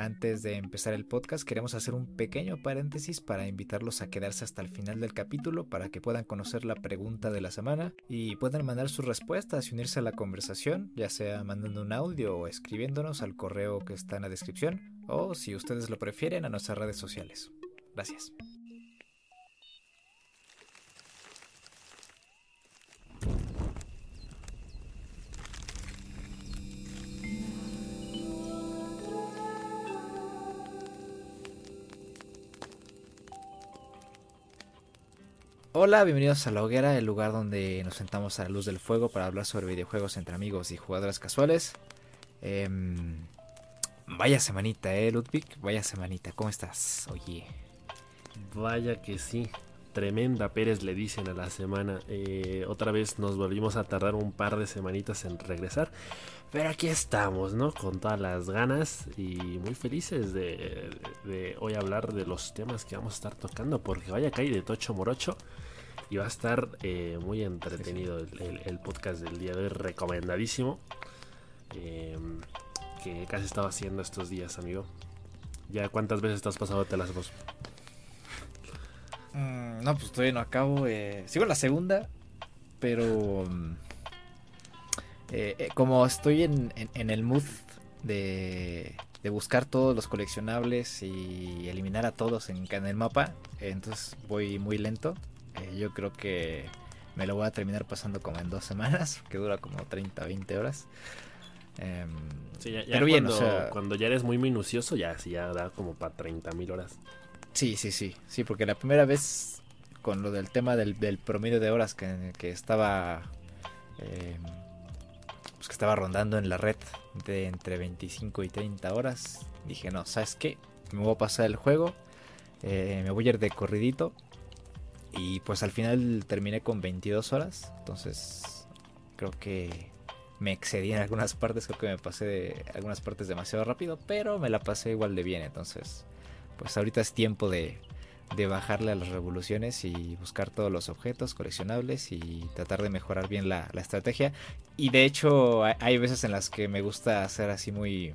Antes de empezar el podcast, queremos hacer un pequeño paréntesis para invitarlos a quedarse hasta el final del capítulo para que puedan conocer la pregunta de la semana y puedan mandar sus respuestas y unirse a la conversación, ya sea mandando un audio o escribiéndonos al correo que está en la descripción, o si ustedes lo prefieren, a nuestras redes sociales. Gracias. Hola, bienvenidos a La Hoguera, el lugar donde nos sentamos a la luz del fuego para hablar sobre videojuegos entre amigos y jugadores casuales. Em, vaya semanita, eh, Ludwig, vaya semanita, ¿cómo estás? Oye. Vaya que sí, tremenda Pérez le dicen a la semana. Eh, otra vez nos volvimos a tardar un par de semanitas en regresar. Pero aquí estamos, ¿no? Con todas las ganas y muy felices de, hoy hablar de los temas que vamos a estar tocando. Porque vaya que de Tocho Morocho. Y va a estar eh, muy entretenido el, podcast del día de hoy, recomendadísimo. Em, que casi estaba haciendo estos días, amigo. ¿Ya cuántas veces te has pasado de las dos? Mm, no, pues todavía no acabo. Eh, sigo la segunda, pero mm, eh, eh, como estoy en, el mood de, buscar todos los coleccionables y eliminar a todos en, el mapa, entonces voy muy lento. Yo creo que me lo voy a terminar pasando como en dos semanas, que dura como 30, 20 horas. Em, pero bien, cuando, cuando ya eres muy minucioso, ya, sí, ya da como para 30 mil horas. Sí, sí, sí, sí, porque la primera vez con lo del tema del, promedio de horas que, estaba eh, pues que estaba rondando en la red de entre 25 y 30 horas, dije, no, ¿sabes qué? Me voy a pasar el juego, eh, me voy a ir de corridito y pues al final terminé con 22 horas, entonces creo que me excedí en algunas partes, creo que me pasé de algunas partes demasiado rápido, pero me la pasé igual de bien, entonces pues ahorita es tiempo de, bajarle a las revoluciones y buscar todos los objetos coleccionables y tratar de mejorar bien la, estrategia. Y de hecho hay veces en las que me gusta hacer así muy,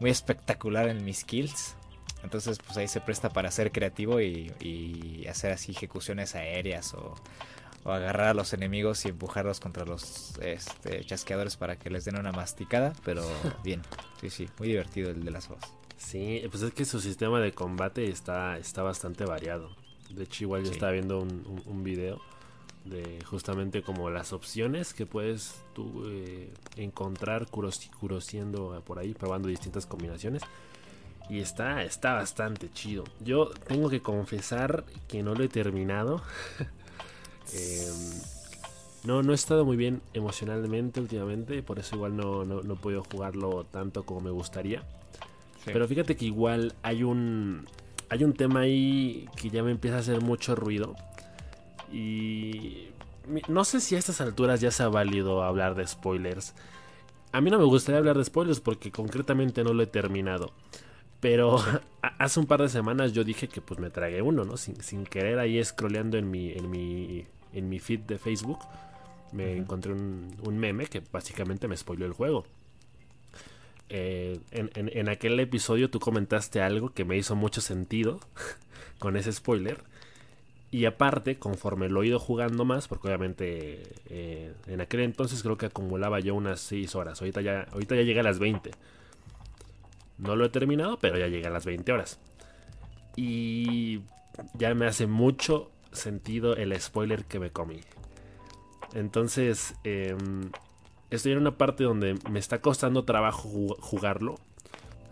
muy espectacular en mis kills. Entonces pues ahí se presta para ser creativo y, hacer así ejecuciones aéreas o, agarrar a los enemigos y empujarlos contra los este, chasqueadores para que les den una masticada. Pero bien, sí, sí, muy divertido el de las voz. Sí, pues es que su sistema de combate está, está bastante variado. De hecho, igual yo estaba viendo un, un, video de justamente como las opciones que puedes tú eh, encontrar curosiendo por ahí, probando distintas combinaciones. Y está, está bastante chido. Yo tengo que confesar que no lo he terminado. Em, no, no he estado muy bien emocionalmente últimamente. Por eso igual no, no, no he podido jugarlo tanto como me gustaría. Pero fíjate que igual hay un. Hay un tema ahí que ya me empieza a hacer mucho ruido. Y. No sé si a estas alturas ya se ha válido hablar de spoilers. A mí no me gustaría hablar de spoilers porque concretamente no lo he terminado. Pero hace un par de semanas yo dije que pues me tragué uno, ¿no? Sin, querer ahí scrolleando en mi, en mi, en mi feed de Facebook. Me encontré un, un, meme que básicamente me spoiló el juego. Eh, en, aquel episodio tú comentaste algo que me hizo mucho sentido con ese spoiler. Y aparte, conforme lo he ido jugando más, porque obviamente eh, en aquel entonces creo que acumulaba yo unas 6 horas. Ahorita ya, ahorita ya llegué a las 20. No lo he terminado, pero ya llegué a las 20 horas. Y ya me hace mucho sentido el spoiler que me comí. Entonces, em, estoy en una parte donde me está costando trabajo jugarlo.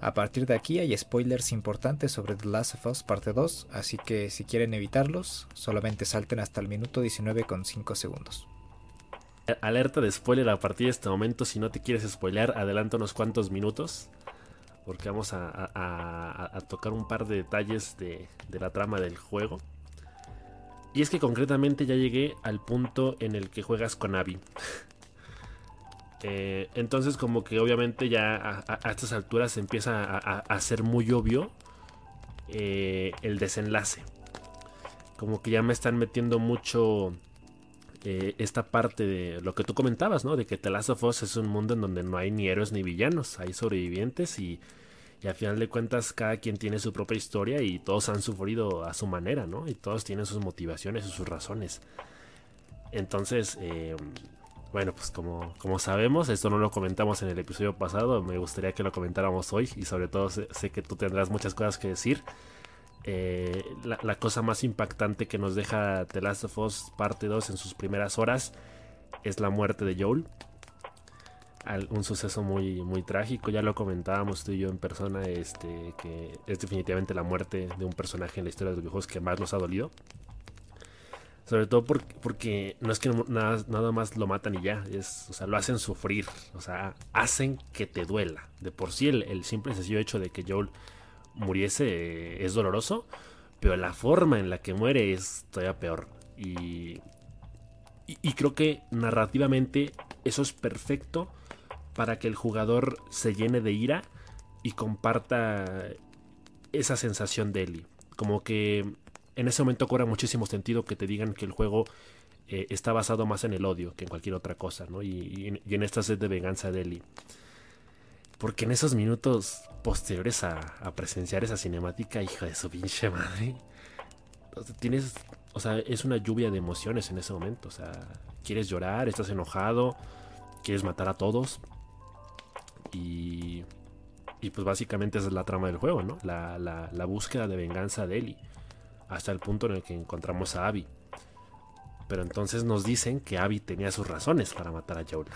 A partir de aquí hay spoilers importantes sobre The Last of Us parte 2, así que si quieren evitarlos, solamente salten hasta el minuto 19 con 5 segundos. Alerta de spoiler a partir de este momento, si no te quieres spoilear, adelanta unos cuantos minutos, porque vamos a, tocar un par de detalles de, la trama del juego. Y es que concretamente ya llegué al punto en el que juegas con Abby. Eh, entonces como que obviamente ya a, estas alturas empieza a, a, ser muy obvio eh, el desenlace. Como que ya me están metiendo mucho eh, esta parte de lo que tú comentabas, ¿no? De que The Last of Us es un mundo en donde no hay ni héroes ni villanos, hay sobrevivientes y, Y al final de cuentas, cada quien tiene su propia historia y todos han sufrido a su manera, ¿no? Y todos tienen sus motivaciones y sus razones. Entonces, eh, bueno, pues como, como sabemos, esto no lo comentamos en el episodio pasado, me gustaría que lo comentáramos hoy y sobre todo sé, que tú tendrás muchas cosas que decir. Eh, la, cosa más impactante que nos deja The Last of Us parte 2 en sus primeras horas es la muerte de Joel. Un suceso muy, muy trágico, ya lo comentábamos tú y yo en persona, este, que es definitivamente la muerte de un personaje en la historia de los videojuegos que más nos ha dolido. Sobre todo porque, no es que nada, nada, más lo matan y ya, es, o sea, lo hacen sufrir, o sea, hacen que te duela. De por sí el, simple y sencillo hecho de que Joel muriese eh, es doloroso, pero la forma en la que muere es todavía peor. Y, y, creo que narrativamente eso es perfecto para que el jugador se llene de ira y comparta esa sensación de Ellie. Como que en ese momento cobra muchísimo sentido que te digan que el juego eh, está basado más en el odio que en cualquier otra cosa, ¿no? Y, en esta sed de venganza de Ellie. Porque en esos minutos posteriores a, presenciar esa cinemática, hija de su pinche madre, tienes, o sea, es una lluvia de emociones en ese momento. O sea, quieres llorar, estás enojado, quieres matar a todos. Y, y pues básicamente esa es la trama del juego, ¿no? La, búsqueda de venganza de Ellie hasta el punto en el que encontramos a Abby. Pero entonces nos dicen que Abby tenía sus razones para matar a Joel.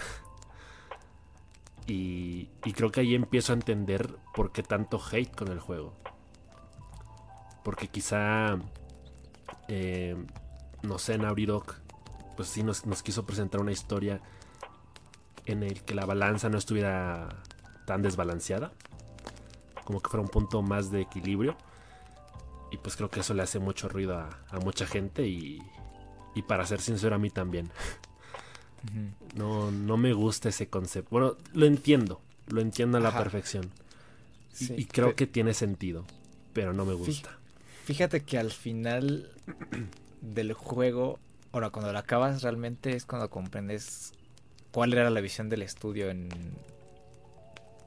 y, creo que ahí empiezo a entender por qué tanto hate con el juego. Porque quizá, eh, no sé, Naughty pues sí nos quiso presentar una historia en el que la balanza no estuviera tan desbalanceada. Como que fuera un punto más de equilibrio. Y pues creo que eso le hace mucho ruido a, mucha gente y, y, para ser sincero a mí también. no, no me gusta ese concepto. Bueno, lo entiendo, lo entiendo a la perfección. y, creo que tiene sentido, pero no me gusta. Fíjate que al final del juego, ahora cuando lo acabas realmente es cuando comprendes cuál era la visión del estudio en,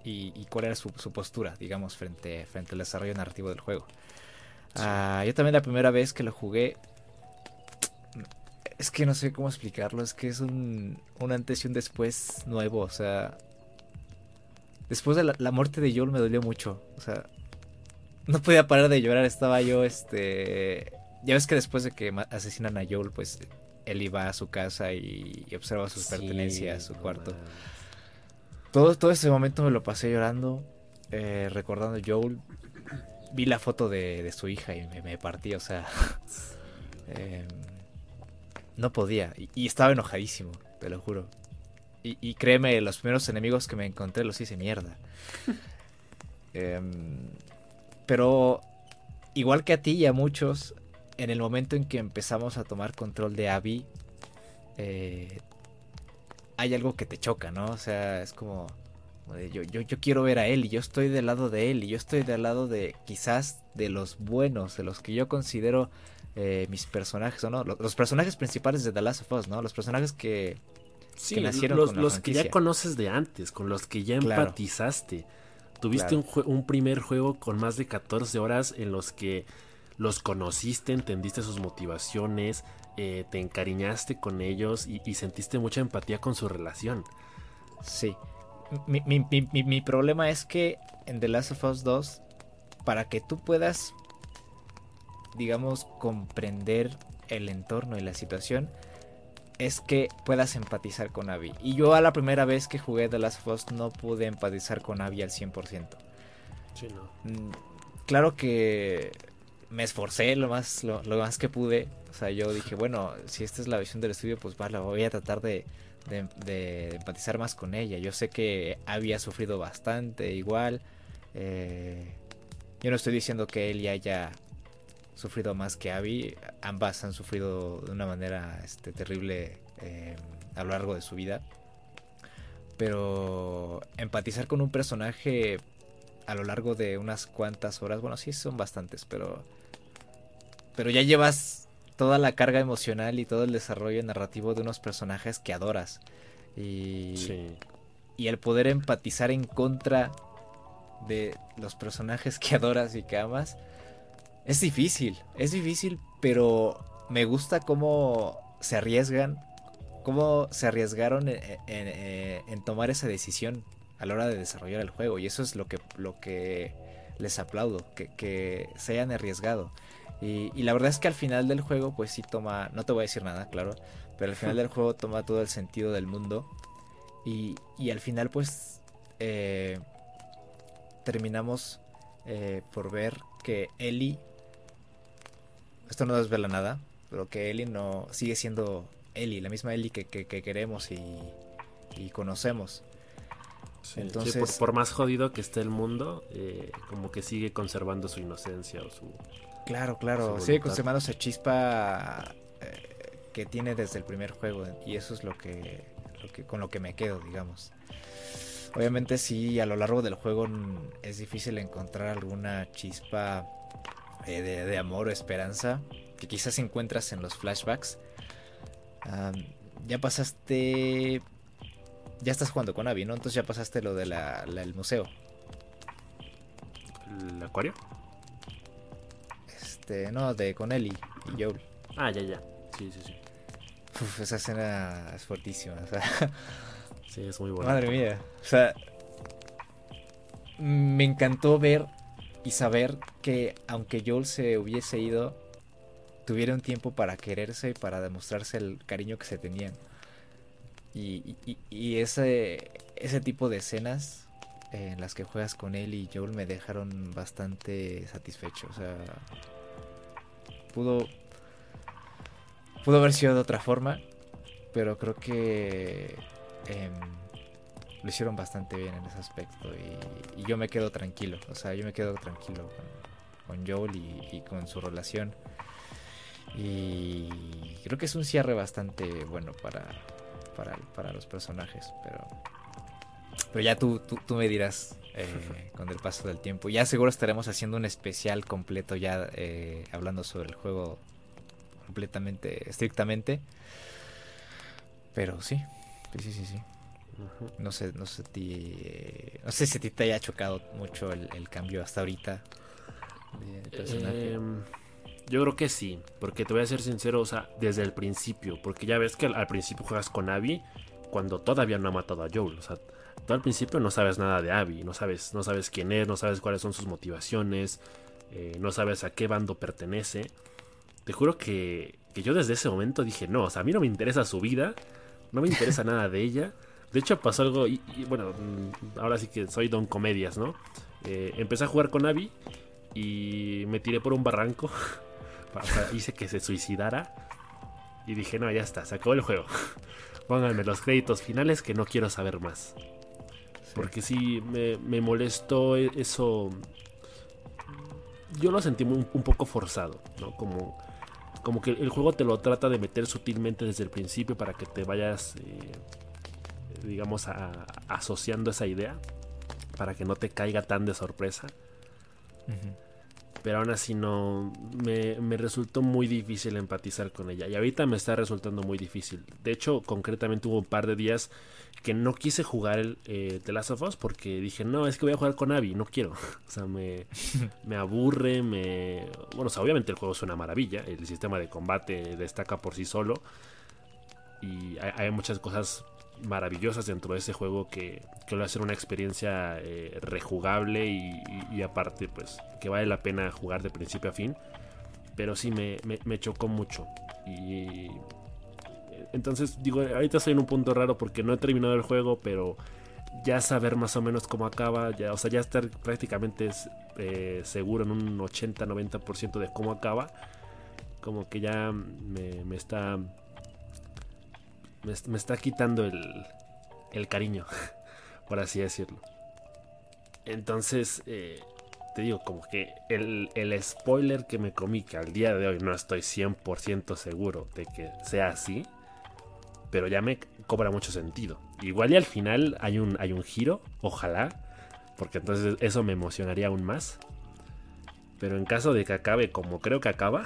y, cuál era su, su, postura, digamos, frente, frente al desarrollo narrativo del juego. Ah, yo también la primera vez que lo jugué. Es que no sé cómo explicarlo. Es que es un, un antes y un después nuevo. O sea. Después de la, muerte de Joel me dolió mucho. O sea. No podía parar de llorar. Estaba yo, este. Ya ves que después de que asesinan a Joel, pues él iba a su casa y, observa sus pertenencias, su cuarto. Todo, todo ese momento me lo pasé llorando, eh, recordando a Joel vi la foto de, su hija y me, partí, o sea. Em, no podía. Y, estaba enojadísimo, te lo juro. Y, créeme, los primeros enemigos que me encontré los hice mierda. Em, pero, igual que a ti y a muchos, en el momento en que empezamos a tomar control de Abby, eh, hay algo que te choca, ¿no? O sea, es como yo, yo, yo quiero ver a él y yo estoy del lado de él y yo estoy del lado de quizás de los buenos, de los que yo considero eh, mis personajes, ¿o no? Los, personajes principales de The Last of Us, ¿no? Los personajes que, sí, nacieron los, los que ya conoces de antes, con los que ya empatizaste. Tuviste un, un, primer juego con más de 14 horas en los que los conociste, entendiste sus motivaciones, eh, te encariñaste con ellos y, y, sentiste mucha empatía con su relación. Sí mi, mi, mi, mi, problema es que en The Last of Us 2, para que tú puedas, digamos, comprender el entorno y la situación, es que puedas empatizar con Abby. Y yo a la primera vez que jugué The Last of Us no pude empatizar con Abby al 100%. Sí, no. Mm, claro que me esforcé lo más, lo, más que pude. O sea, yo dije, bueno, si esta es la visión del estudio, pues vale, voy a tratar de, de, empatizar más con ella. Yo sé que había sufrido bastante igual. Eh, yo no estoy diciendo que él ya haya sufrido más que Abby. Ambas han sufrido de una manera este, terrible eh, a lo largo de su vida. Pero empatizar con un personaje a lo largo de unas cuantas horas, bueno, sí son bastantes, pero pero ya llevas toda la carga emocional y todo el desarrollo narrativo de unos personajes que adoras. Y, y el poder empatizar en contra de los personajes que adoras y que amas, es difícil, es difícil, pero me gusta cómo se arriesgan, cómo se arriesgaron en, en, tomar esa decisión a la hora de desarrollar el juego. Y eso es lo que, lo que les aplaudo, que, que se hayan arriesgado. Y, y, la verdad es que al final del juego, pues sí toma, no te voy a decir nada, claro, pero al final del juego toma todo el sentido del mundo. Y, y al final, pues, eh, terminamos eh, por ver que Ellie, esto no desvela nada, pero que Ellie no sigue siendo Ellie, la misma Ellie que, que, queremos y, y conocemos. Entonces, por, más jodido que esté el mundo, eh, como que sigue conservando su inocencia o su. Claro, claro, sigue conservando esa chispa eh, que tiene desde el primer juego y eso es lo que, lo que con lo que me quedo, digamos. Obviamente sí, a lo largo del juego es difícil encontrar alguna chispa eh, de, amor o esperanza que quizás encuentras en los flashbacks. ya pasaste ya estás jugando con Abby, ¿no? Entonces ya pasaste lo del de museo. ¿El acuario? Este, no, de con Ellie y Joel. Ah, ya, ya. Sí, sí, sí. Uf, esa escena es fuertísima. O sea, sí, es muy buena. Madre mía. O sea, me encantó ver y saber que aunque Joel se hubiese ido, tuvieron tiempo para quererse y para demostrarse el cariño que se tenían. Y, ese, ese tipo de escenas en las que juegas con él y Joel me dejaron bastante satisfecho. O sea, pudo, pudo haber sido de otra forma, pero creo que em, lo hicieron bastante bien en ese aspecto. Y, yo me quedo tranquilo, o sea, yo me quedo tranquilo con, con Joel y, con su relación. Y creo que es un cierre bastante bueno para, para, los personajes, pero, pero ya tú, tú, me dirás eh, con el paso del tiempo. Ya seguro estaremos haciendo un especial completo ya eh, hablando sobre el juego completamente, estrictamente. Pero sí, sí, sí, sí. No sé, no sé, ti, eh, no sé si a ti te haya chocado mucho el, cambio hasta ahorita de personaje. Em, yo creo que sí, porque te voy a ser sincero, o sea, desde el principio, porque ya ves que al, principio juegas con Abby cuando todavía no ha matado a Joel, o sea, tú al principio no sabes nada de Abby, no sabes, no sabes quién es, no sabes cuáles son sus motivaciones, eh, no sabes a qué bando pertenece. Te juro que, que yo desde ese momento dije, no, o sea, a mí no me interesa su vida, no me interesa nada de ella. De hecho pasó algo, y, bueno, mm, ahora sí que soy don comedias, ¿no? Eh, empecé a jugar con Abby y me tiré por un barranco hice que se suicidara. Y dije, no, ya está, se acabó el juego. Pónganme los créditos finales que no quiero saber más. Porque sí, me, molestó e-, eso. Yo lo sentí un, poco forzado, ¿no? Como, como que el juego te lo trata de meter sutilmente desde el principio para que te vayas, eh, digamos, asociando esa idea. Para que no te caiga tan de sorpresa pero aún así no me, resultó muy difícil empatizar con ella. Y ahorita me está resultando muy difícil. De hecho concretamente hubo un par de días que no quise jugar el eh, The Last of Us porque dije no es que voy a jugar con Abby no quiero o sea me, me aburre me bueno o sea, obviamente el juego es una maravilla el sistema de combate destaca por sí solo y hay muchas cosas maravillosas dentro de ese juego que, que lo hace una experiencia eh, rejugable y, aparte pues que vale la pena jugar de principio a fin. Pero sí me, me, chocó mucho. Y entonces digo, ahorita estoy en un punto raro porque no he terminado el juego, pero ya saber más o menos cómo acaba, ya, o sea, ya estar prácticamente eh, seguro en un 80-90% de cómo acaba, como que ya me, me está me, está quitando el, cariño, por así decirlo. Entonces, eh, te digo, como que el, el, spoiler que me comí, que al día de hoy no estoy 100% seguro de que sea así, pero ya me cobra mucho sentido. Igual y al final hay un, hay un giro, ojalá, porque entonces eso me emocionaría aún más. Pero en caso de que acabe como creo que acaba,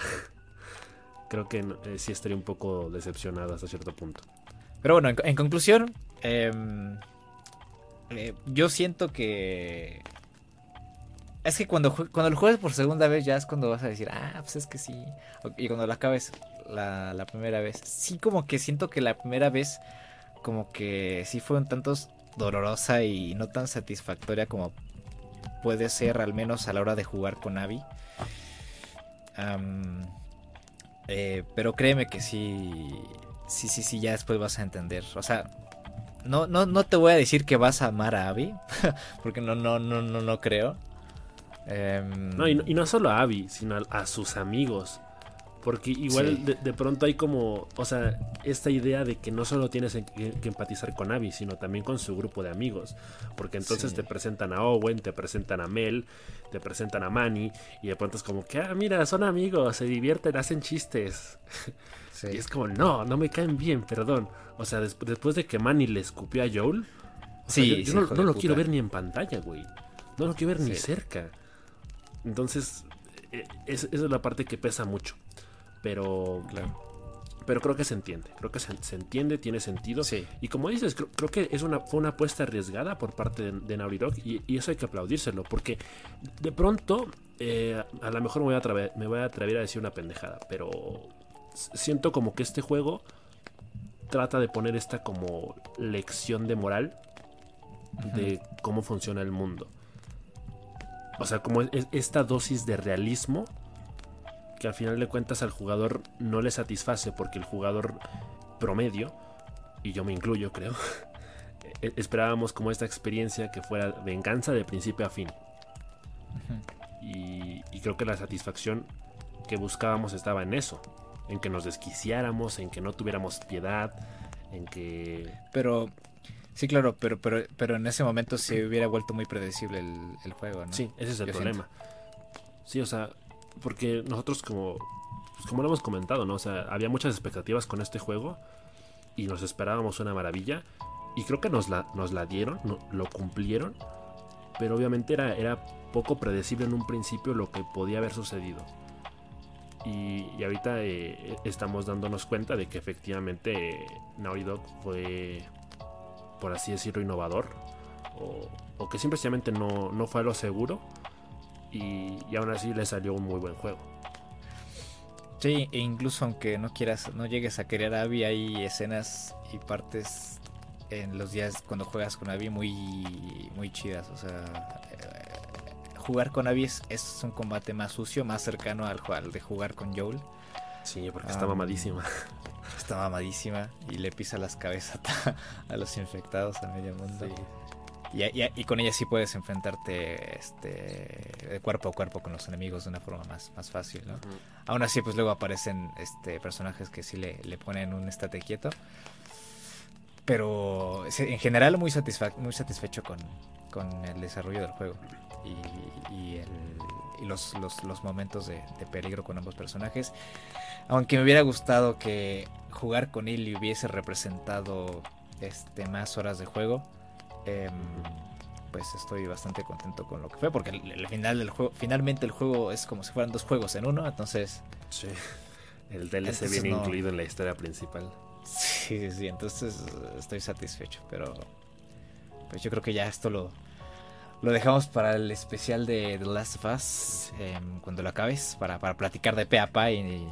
creo que eh, sí estaría un poco decepcionado hasta cierto punto. Pero bueno, en, conclusión, em, eh, yo siento que Es que cuando, cuando lo juegues por segunda vez ya es cuando vas a decir, ah, pues es que sí. Y cuando lo acabes la, la primera vez, sí como que siento que la primera vez como que sí fue un tanto dolorosa y no tan satisfactoria como puede ser al menos a la hora de jugar con Abby. Eh, pero créeme que sí, sí, sí, sí, ya después vas a entender. O sea, no, no, no te voy a decir que vas a amar a Abby, porque no, no, no, no, no creo. Em, no, y no, solo a Abby, sino a, sus amigos. Porque igual de, pronto hay como, o sea, esta idea de que no solo tienes que, empatizar con Abby, sino también con su grupo de amigos. Porque entonces te presentan a Owen, te presentan a Mel, te presentan a Manny, y de pronto es como que, ah, mira, son amigos, se divierten, hacen chistes. Y es como, no, no me caen bien, perdón. O sea, después de que Manny le escupió a Joel, sí, yo, no, lo quiero ver ni en pantalla, güey. No lo quiero ver ni cerca. Entonces, e, esa es la parte que pesa mucho. Pero, pero creo que se entiende. Creo que se, entiende, tiene sentido. Sí. Y como dices, creo, que es una, fue una apuesta arriesgada por parte de, de Naughty Dog. Y, eso hay que aplaudírselo. Porque de pronto, eh, a lo mejor me voy, a atrever, me voy a atrever a decir una pendejada. Pero siento como que este juego trata de poner esta como lección de moral de cómo funciona el mundo. O sea, como esta dosis de realismo que al final de cuentas al jugador no le satisface porque el jugador promedio, y yo me incluyo creo, e-, esperábamos como esta experiencia que fuera venganza de principio a fin. y, y creo que la satisfacción que buscábamos estaba en eso, en que nos desquiciáramos, en que no tuviéramos piedad, en que... Pero, sí, claro, pero, pero, pero en ese momento se hubiera vuelto muy predecible el, juego, ¿no? Sí, ese es el problema. Sí, o sea, porque nosotros como, pues como lo hemos comentado, ¿no? O sea, había muchas expectativas con este juego y nos esperábamos una maravilla y creo que nos la, nos la dieron, lo cumplieron, pero obviamente era, era poco predecible en un principio lo que podía haber sucedido. Y, ahorita eh, estamos dándonos cuenta de que efectivamente eh, fue, por así decirlo, innovador. O, que simplemente no, no, fue a lo seguro. Y, aún así le salió un muy buen juego. Sí, e incluso aunque no quieras, no llegues a querer a Abby, hay escenas y partes en los días cuando juegas con Abby muy, muy chidas. O sea, jugar con Abby es, un combate más sucio, más cercano al, de jugar con Joel. Sí, porque está mamadísima. Está mamadísima y le pisa las cabezas a los infectados a medio mundo. Y, con ella sí puedes enfrentarte este, de cuerpo a cuerpo con los enemigos de una forma más, más fácil, ¿no? Aún así, pues luego aparecen este, personajes que sí le, le ponen un estate quieto. Pero en general muy, muy satisfecho con, con el desarrollo del juego y, los, momentos de, peligro con ambos personajes. Aunque me hubiera gustado que jugar con él hubiese representado este, más horas de juego. Em, pues estoy bastante contento con lo que fue porque el, final del juego finalmente el juego es como si fueran dos juegos en uno entonces sí. el DLC viene incluido en la historia principal. Sí sí entonces estoy satisfecho pero pues yo creo que ya esto lo lo dejamos para el especial de The Last of Us em, cuando lo acabes, para, para platicar de pe a pa y,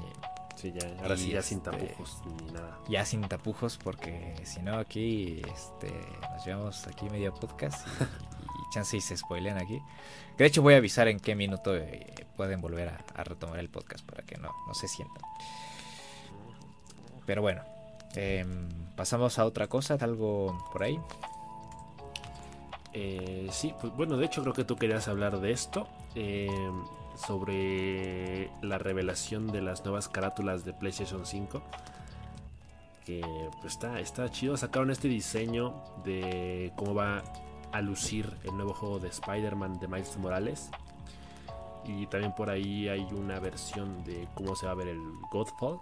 Sí, ya, ahora sí, ya sin este, tapujos ni nada. Ya sin tapujos, porque si no, aquí este, nos llevamos aquí medio podcast y, y chance y se spoilean aquí. de hecho, voy a avisar en qué minuto eh, pueden volver a, retomar el podcast para que no, no se sientan. Pero bueno, em, pasamos a otra cosa, algo por ahí. Eh, sí, pues bueno, de hecho creo que tú querías hablar de esto. Eh, sobre la revelación de las nuevas carátulas de PlayStation 5. Que pues está, está chido. Sacaron este diseño de cómo va a lucir el nuevo juego de Spider-Man de Miles Morales. Y también por ahí hay una versión de cómo se va a ver el Godfall.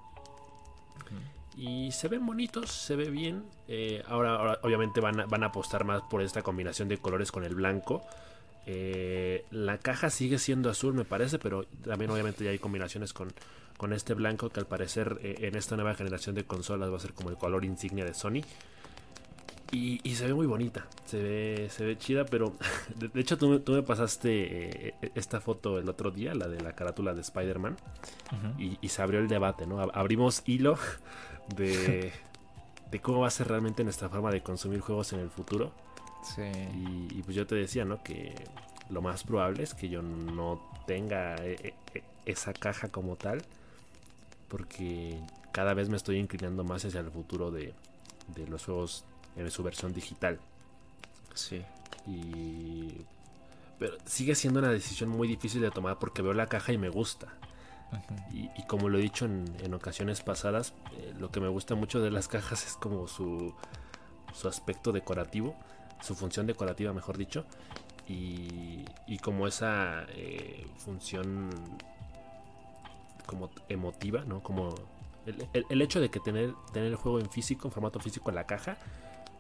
Y se ven bonitos, se ve bien. Eh, ahora, obviamente van a, van a apostar más por esta combinación de colores con el blanco. Eh, la caja sigue siendo azul, me parece, pero también obviamente ya hay combinaciones con, con este blanco que al parecer eh, en esta nueva generación de consolas va a ser como el color insignia de Sony. Y, se ve muy bonita, se ve, se ve chida, pero de, hecho tú, me pasaste eh, esta foto el otro día, la de la carátula de Spider-Man, y, se abrió el debate, ¿no? Abrimos hilo de, de cómo va a ser realmente nuestra forma de consumir juegos en el futuro. Sí. Y, pues yo te decía, ¿no? Que lo más probable es que yo no tenga eh, eh, esa caja como tal, porque cada vez me estoy inclinando más hacia el futuro de, de los juegos en su versión digital. Sí. Y. Pero sigue siendo una decisión muy difícil de tomar porque veo la caja y me gusta. y, como lo he dicho en, ocasiones pasadas, eh, lo que me gusta mucho de las cajas es como su, su aspecto decorativo, su función decorativa, mejor dicho, y, y como esa eh, función como emotiva, ¿no? Como el, el, hecho de que tener, tener el juego en físico, en formato físico en la caja,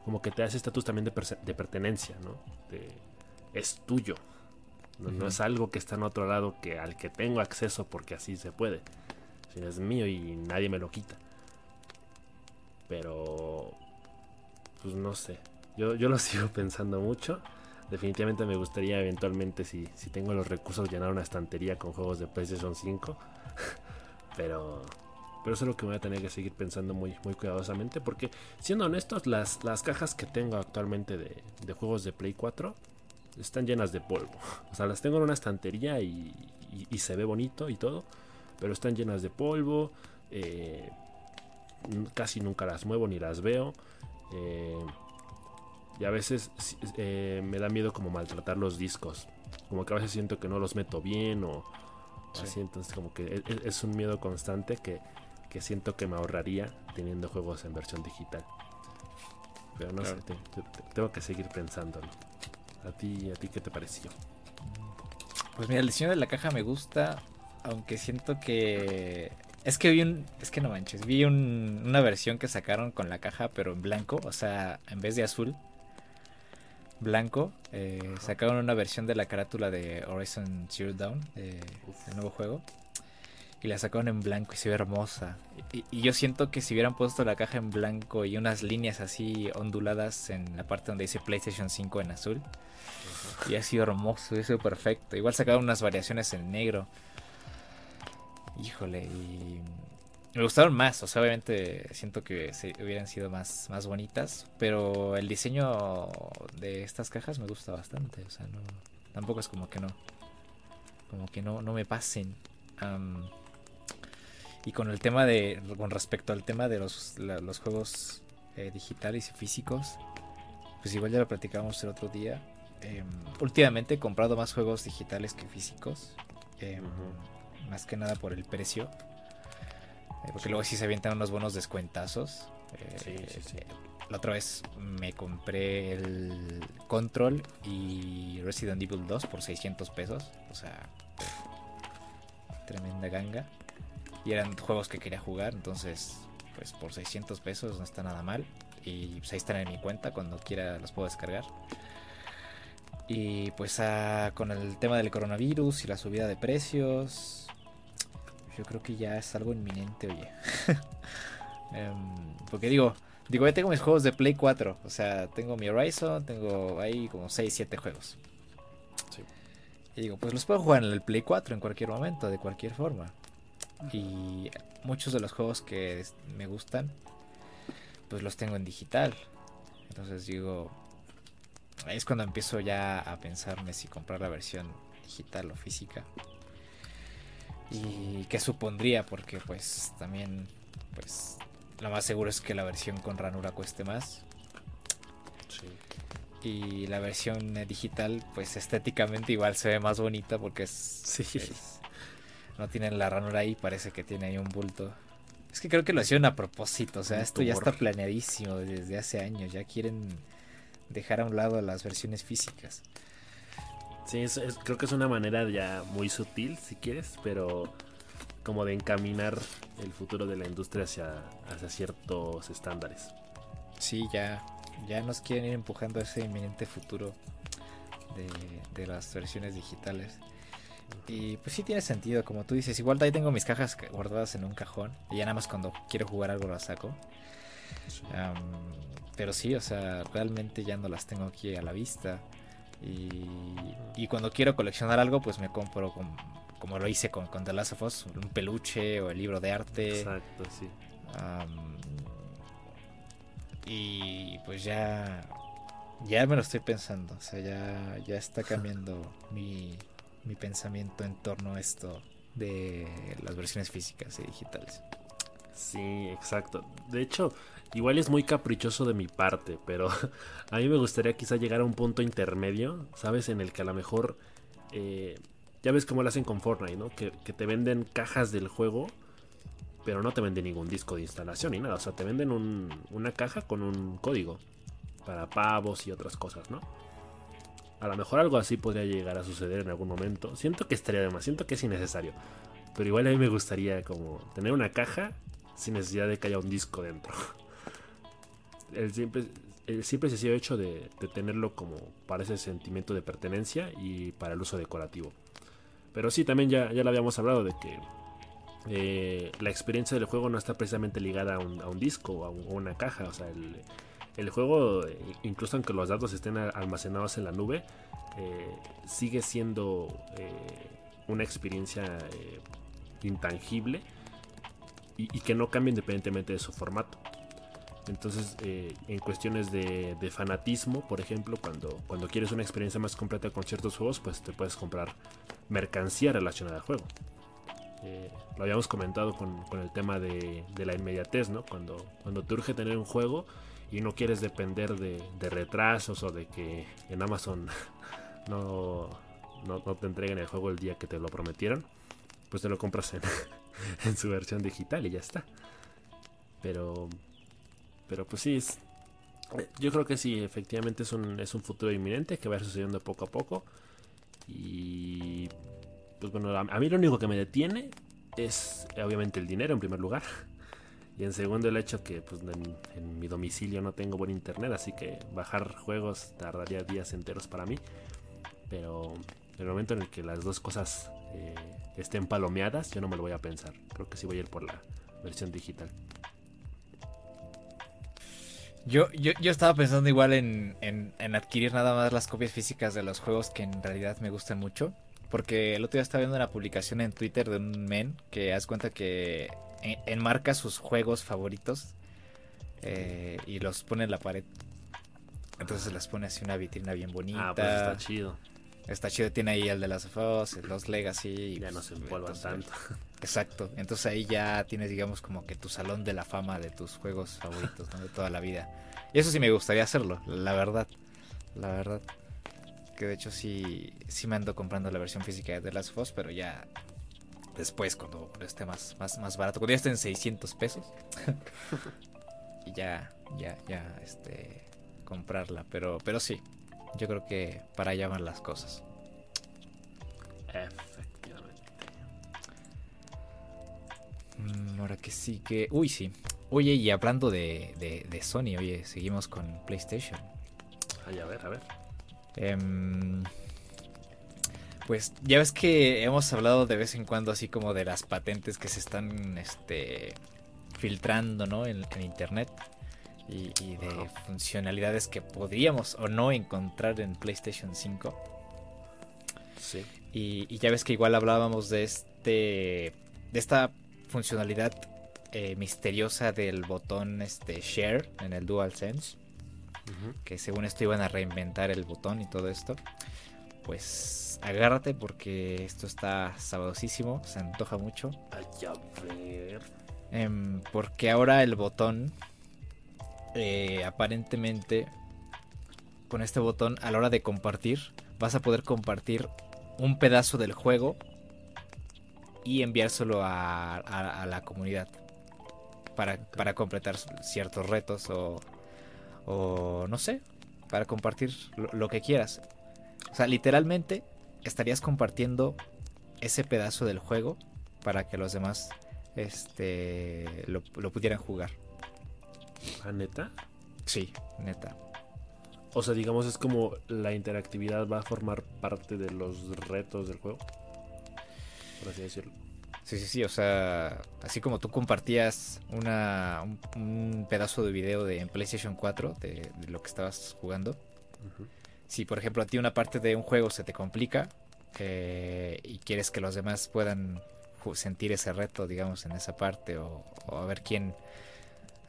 como que te hace estatus también de, de, pertenencia, ¿no? es tuyo. No, es algo que está en otro lado que al que tengo acceso porque así se puede. Sino es mío y nadie me lo quita. Pero... Pues no sé. Yo, yo lo sigo pensando mucho. Definitivamente me gustaría eventualmente, si, si tengo los recursos, llenar una estantería con juegos de PlayStation 5. Pero pero eso es lo que voy a tener que seguir pensando muy, muy cuidadosamente. Porque, siendo honestos, las, las cajas que tengo actualmente de, juegos de Play 4 están llenas de polvo. O sea, las tengo en una estantería y, se ve bonito y todo. Pero están llenas de polvo. Eh, casi nunca las muevo ni las veo. Eh, y a veces eh, me da miedo como maltratar los discos. Como que a veces siento que no los meto bien o, así. Entonces como que es, e, es, un miedo constante que que siento que me ahorraría teniendo juegos en versión digital. Pero no sé, tengo que seguir pensando. ¿A ti, ¿A ti qué te pareció? Pues mira, el diseño de la caja me gusta, aunque siento que... Es que vi un... Es que no manches, vi una versión que sacaron con la caja pero en blanco, o sea, en vez de azul, blanco. Eh, sacaron una versión de la carátula de Horizon Zero Dawn, el nuevo juego y la sacaron en blanco y se ve hermosa. Y, yo siento que si hubieran puesto la caja en blanco y unas líneas así onduladas en la parte donde dice PlayStation 5 en azul, y ha sido hermoso, ha sido perfecto. Igual sacaron unas variaciones en negro. Híjole, y me gustaron más, o sea, obviamente siento que se hubieran sido más, más bonitas, pero el diseño de estas cajas me gusta bastante, o sea, no, tampoco es como que no, como que no, no me pasen. Y con el tema de, con respecto al tema de los, los juegos eh, digitales y físicos, pues igual ya lo platicábamos el otro día. Em, últimamente he comprado más juegos digitales que físicos. Em, más que nada por el precio. Porque luego sí se avientan unos buenos descuentazos. Eh, la otra vez me compré el Control y Resident Evil 2 por 600 pesos. O sea, tremenda ganga y eran juegos que quería jugar, entonces pues por 600 pesos no está nada mal y pues ahí están en mi cuenta, cuando quiera los puedo descargar. Y pues ah, con el tema del coronavirus y la subida de precios, yo creo que ya es algo inminente, oye. Em, porque digo, digo, ya tengo mis juegos de Play 4, o sea, tengo mi Horizon, tengo ahí como 6, 7 juegos. Y digo, pues los puedo jugar en el Play 4 en cualquier momento, de cualquier forma. Y muchos de los juegos que me gustan, pues los tengo en digital. Entonces digo, es cuando empiezo ya a pensarme si comprar la versión digital o física. Y qué supondría, porque pues también, pues lo más seguro es que la versión con ranura cueste más. Y la versión digital, pues estéticamente igual se ve más bonita porque es, sí. es no tienen la ranura ahí, parece que tiene ahí un bulto. Es que creo que lo hicieron a propósito, o sea, esto ya está planeadísimo desde hace años, ya quieren dejar a un lado las versiones físicas. Sí, creo que es una manera ya muy sutil, si quieres, pero como de encaminar el futuro de la industria hacia, hacia ciertos estándares. Sí, ya, ya nos quieren ir empujando a ese inminente futuro de, de las versiones digitales. Y pues sí tiene sentido, como tú dices. Igual ahí tengo mis cajas guardadas en un cajón. Y ya nada más cuando quiero jugar algo las saco. pero sí, o sea, realmente ya no las tengo aquí a la vista. Y, y cuando quiero coleccionar algo, pues me compro como lo hice con, con The Last of Us, un peluche o el libro de arte. Exacto, sí. y pues ya, ya me lo estoy pensando, o sea, ya, ya está cambiando mi, mi pensamiento en torno a esto de las versiones físicas y digitales. Sí, exacto. De hecho, igual es muy caprichoso de mi parte, pero a mí me gustaría quizá llegar a un punto intermedio, ¿sabes? En el que a lo mejor... Eh, ya ves cómo lo hacen con Fortnite, ¿no? Que, te venden cajas del juego, pero no te venden ningún disco de instalación ni nada. O sea, te venden una caja con un código para pavos y otras cosas, ¿no? A lo mejor algo así podría llegar a suceder en algún momento. Siento que estaría de más, siento que es innecesario. Pero igual a mí me gustaría como tener una caja sin necesidad de que haya un disco dentro. El siempre, el siempre se ha hecho de, tenerlo como para ese sentimiento de pertenencia y para el uso decorativo. Pero sí, también ya, ya lo habíamos hablado de que eh, la experiencia del juego no está precisamente ligada a un, disco o a, una caja. O sea, el, el juego, incluso aunque los datos estén almacenados en la nube, eh, sigue siendo eh, una experiencia intangible y, que no cambia independientemente de su formato. Entonces, en cuestiones de, fanatismo, por ejemplo, cuando, cuando quieres una experiencia más completa con ciertos juegos, pues te puedes comprar mercancía relacionada al juego. lo habíamos comentado con, el tema de, la inmediatez, ¿no? Cuando, cuando te urge tener un juego, y no quieres depender de, retrasos o de que en Amazon no, no, te entreguen el juego el día que te lo prometieron, pues te lo compras en, su versión digital y ya está. Pero, pero pues sí, es, yo creo que sí, efectivamente es un, es un futuro inminente que va sucediendo poco a poco. Y pues bueno, a mí lo único que me detiene es obviamente el dinero en primer lugar. Y en segundo el hecho que pues, en, mi domicilio no tengo buen internet, así que bajar juegos tardaría días enteros para mí. Pero en el momento en el que las dos cosas eh, estén palomeadas, yo no me lo voy a pensar. Creo que sí voy a ir por la versión digital. Yo, yo, yo estaba pensando igual en, en, adquirir nada más las copias físicas de los juegos que en realidad me gustan mucho. Porque el otro día estaba viendo una publicación en Twitter de un men que haz cuenta que enmarca sus juegos favoritos eh, y los pone en la pared. Entonces las pone así una vitrina bien bonita. Ah, pues está chido. Está chido, tiene ahí el de las of los Legacy. Ya no se empolvan tanto. Exacto, entonces ahí ya tienes, digamos, como que tu salón de la fama de tus juegos favoritos, De toda la vida. Y eso sí me gustaría hacerlo, la verdad. La verdad. Que de hecho sí, sí me ando comprando la versión física de The Last of pero ya después cuando esté más, más, más barato, cuando ya esté en 600 pesos. y ya, ya, ya, este, comprarla. Pero, pero sí, yo creo que para allá van las cosas. Efectivamente. Mm, ahora que sí que... Uy, sí. Oye, y hablando de, de, Sony, oye, seguimos con PlayStation. Ay, a ver, a ver. Eh, pues ya ves que hemos hablado de vez en cuando así como de las patentes que se están este, filtrando ¿no? en, internet y, de funcionalidades que podríamos o no encontrar en PlayStation 5. Sí. Y, ya ves que igual hablábamos de este de esta funcionalidad eh, misteriosa del botón este share en el DualSense. Que según esto iban a reinventar el botón y todo esto. Pues agárrate porque esto está sabrosísimo, se antoja mucho. Ay, a ver. Em, porque ahora el botón, eh, aparentemente, con este botón, a la hora de compartir, vas a poder compartir un pedazo del juego y enviárselo a, la comunidad para, para, completar ciertos retos o, o no sé, para compartir lo que quieras. O sea, literalmente estarías compartiendo ese pedazo del juego para que los demás este lo, pudieran jugar. ¿A neta? Sí, neta. O sea, digamos, es como la interactividad va a formar parte de los retos del juego. Por así decirlo. Sí, sí, sí, o sea, así como tú compartías una, un, pedazo de video de en PlayStation 4 de, lo que estabas jugando. Si, por ejemplo, a ti una parte de un juego se te complica eh, y quieres que los demás puedan sentir ese reto, digamos, en esa parte o, a ver quién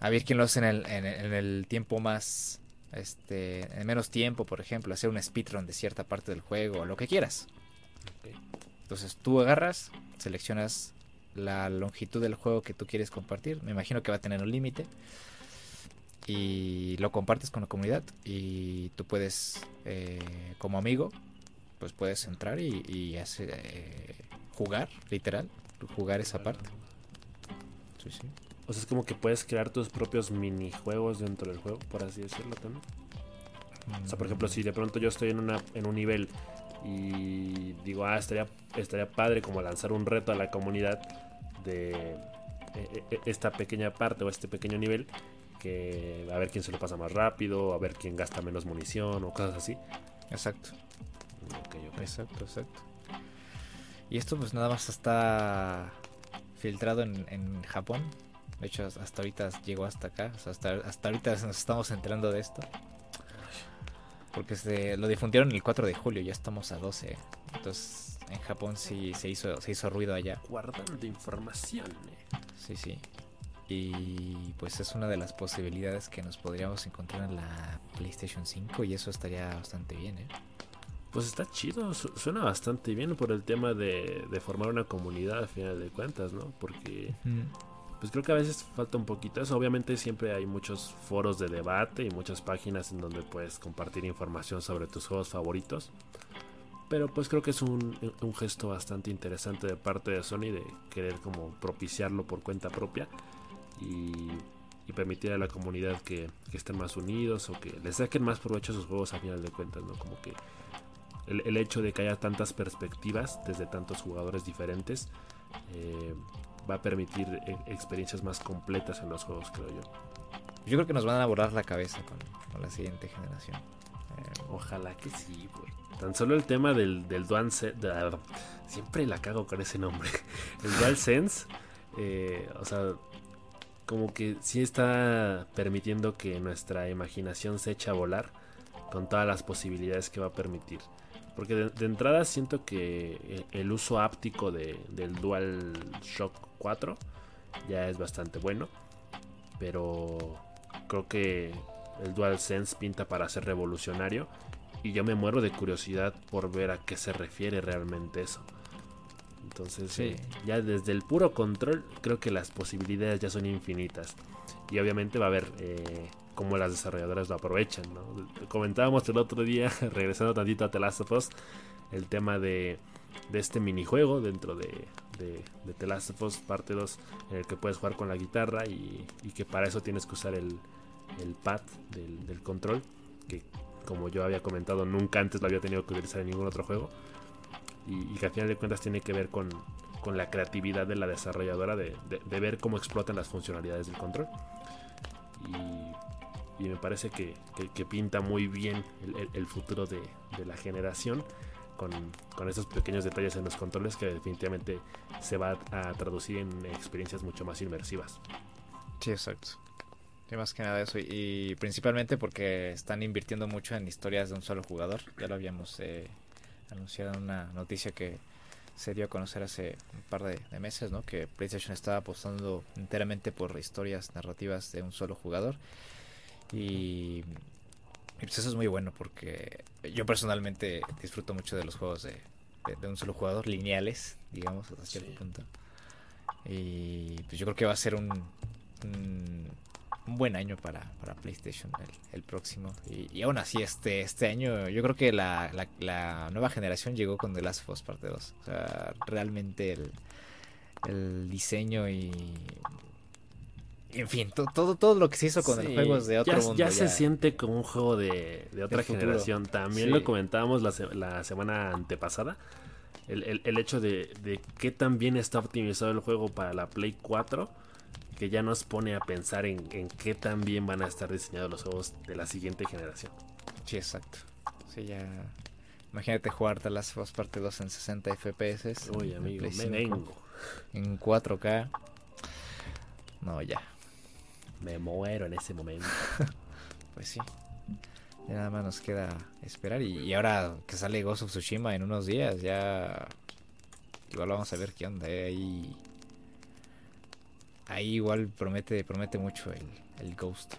a ver quién lo hace en el, en, el tiempo más este en menos tiempo, por ejemplo, hacer un speedrun de cierta parte del juego o lo que quieras. Entonces tú agarras, seleccionas la longitud del juego que tú quieres compartir. Me imagino que va a tener un límite. Y lo compartes con la comunidad. Y tú puedes, eh, como amigo, pues puedes entrar y, hacer, eh, jugar, literal. Jugar esa parte. Sí, sí. O sea, es como que puedes crear tus propios minijuegos dentro del juego, por así decirlo también. O sea, por ejemplo, si de pronto yo estoy en, una, en un nivel y digo, ah, estaría, estaría padre como lanzar un reto a la comunidad de e, e, esta pequeña parte o este pequeño nivel, que a ver quién se lo pasa más rápido, a ver quién gasta menos munición o cosas así. Exacto. Exacto, exacto. Y esto pues nada más está filtrado en, en Japón. De hecho, hasta ahorita llegó hasta acá. hasta, hasta ahorita nos estamos enterando de esto. Porque se, lo difundieron el 4 de julio, ya estamos a 12. Entonces, en Japón sí se hizo, se hizo ruido allá. Guardando información. Eh. Sí, sí. Y pues es una de las posibilidades que nos podríamos encontrar en la PlayStation 5 y eso estaría bastante bien, ¿eh? Pues está chido, suena bastante bien por el tema de, formar una comunidad a final de cuentas, ¿no? Porque pues creo que a veces falta un poquito eso. Obviamente siempre hay muchos foros de debate y muchas páginas en donde puedes compartir información sobre tus juegos favoritos. Pero pues creo que es un, gesto bastante interesante de parte de Sony de querer como propiciarlo por cuenta propia y, permitir a la comunidad que, estén más unidos o que les saquen más provecho a sus juegos a final de cuentas, ¿no? Como que el, el hecho de que haya tantas perspectivas desde tantos jugadores diferentes eh, va a permitir eh, experiencias más completas en los juegos, creo yo. Yo creo que nos van a borrar la cabeza con, la siguiente generación. Eh, Ojalá que sí, güey. Tan solo el tema del, del DualSense. siempre la cago con ese nombre. El DualSense. Eh, o sea, como que sí está permitiendo que nuestra imaginación se eche a volar con todas las posibilidades que va a permitir. Porque de, entrada siento que el, uso áptico de, del DualShock 4 ya es bastante bueno. Pero creo que el DualSense pinta para ser revolucionario. Y yo me muero de curiosidad por ver a qué se refiere realmente eso. Entonces, eh, ya desde el puro control, creo que las posibilidades ya son infinitas. Y obviamente va a haber eh, cómo las desarrolladoras lo aprovechan. Comentábamos el otro día, regresando tantito a The Last of Us, el tema de, este minijuego dentro de, de, The Last of Us parte 2, en el que puedes jugar con la guitarra y, que para eso tienes que usar el, pad del, control, que como yo había comentado, nunca antes lo había tenido que utilizar en ningún otro juego. Y, que al final de cuentas tiene que ver con, la creatividad de la desarrolladora de, de, ver cómo explotan las funcionalidades del control. Y y me parece que, pinta muy bien el, futuro de, la generación con, esos pequeños detalles en los controles que definitivamente se va a traducir en experiencias mucho más inmersivas. Sí, exacto. Y más que nada eso, y, principalmente porque están invirtiendo mucho en historias de un solo jugador. Ya lo habíamos eh, anunciado en una noticia que se dio a conocer hace un par de, de, meses, ¿no? Que PlayStation estaba apostando enteramente por historias narrativas de un solo jugador. Y, pues eso es muy bueno porque yo personalmente disfruto mucho de los juegos de, un solo jugador, lineales, digamos, hasta cierto punto. Y pues yo creo que va a ser un, un, buen año para, para PlayStation el, próximo. Y, aún así, este, este año yo creo que la, la, nueva generación llegó con The Last of Us Parte 2. O sea, realmente el, el diseño y en fin, todo, todo lo que se hizo con los juegos de otro ya, mundo. Ya, se siente como un juego de, otra generación. También lo comentábamos la, la, semana antepasada. El, el, hecho de, de qué tan bien está optimizado el juego para la Play 4 que ya nos pone a pensar en, en qué tan bien van a estar diseñados los juegos de la siguiente generación. Sí, exacto. Sí, ya. Imagínate jugar The Last of Us Parte 2 en 60 FPS. Uy, amigo, me vengo. en 4K. No, ya. Me muero en ese momento. pues sí. Ya nada más nos queda esperar. Y, ahora que sale Ghost of Tsushima en unos días, ya. Igual vamos a ver qué onda. Eh. Ahí. Ahí igual promete, promete mucho el, el Ghost.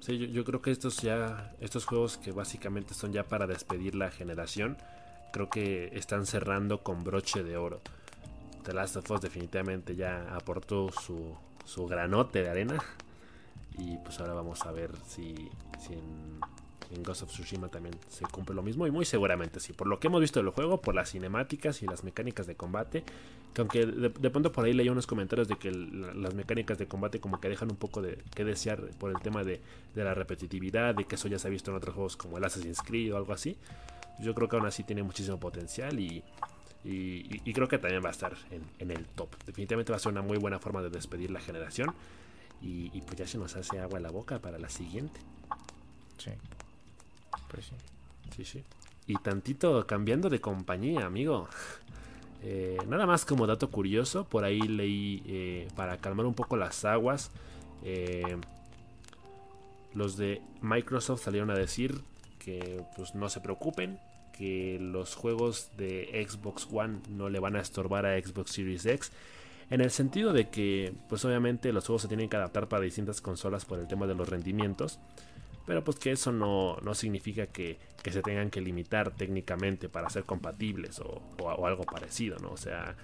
Sí, yo, yo, creo que estos ya. Estos juegos que básicamente son ya para despedir la generación. Creo que están cerrando con broche de oro. The Last of Us definitivamente ya aportó su, su granote de arena. Y pues ahora vamos a ver si, en, Ghost of Tsushima también se cumple lo mismo. Y muy seguramente sí. Por lo que hemos visto del juego, por las cinemáticas y las mecánicas de combate. Que aunque de, pronto por ahí leí unos comentarios de que las mecánicas de combate como que dejan un poco de que desear por el tema de, la repetitividad. De que eso ya se ha visto en otros juegos como el Assassin's Creed o algo así. Yo creo que aún así tiene muchísimo potencial y... Y, creo que también va a estar en, en, el top. Definitivamente va a ser una muy buena forma de despedir la generación. Y, pues ya se nos hace agua en la boca para la siguiente. Sí. Pues sí. Sí, sí. Y tantito cambiando de compañía, amigo. Eh, nada más como dato curioso, por ahí leí eh, para calmar un poco las aguas. Eh, los de Microsoft salieron a decir que pues no se preocupen, que los juegos de Xbox One no le van a estorbar a Xbox Series X en el sentido de que, pues obviamente los juegos se tienen que adaptar para distintas consolas por el tema de los rendimientos. Pero pues que eso no, significa que, se tengan que limitar técnicamente para ser compatibles o, algo parecido, ¿no? O sea,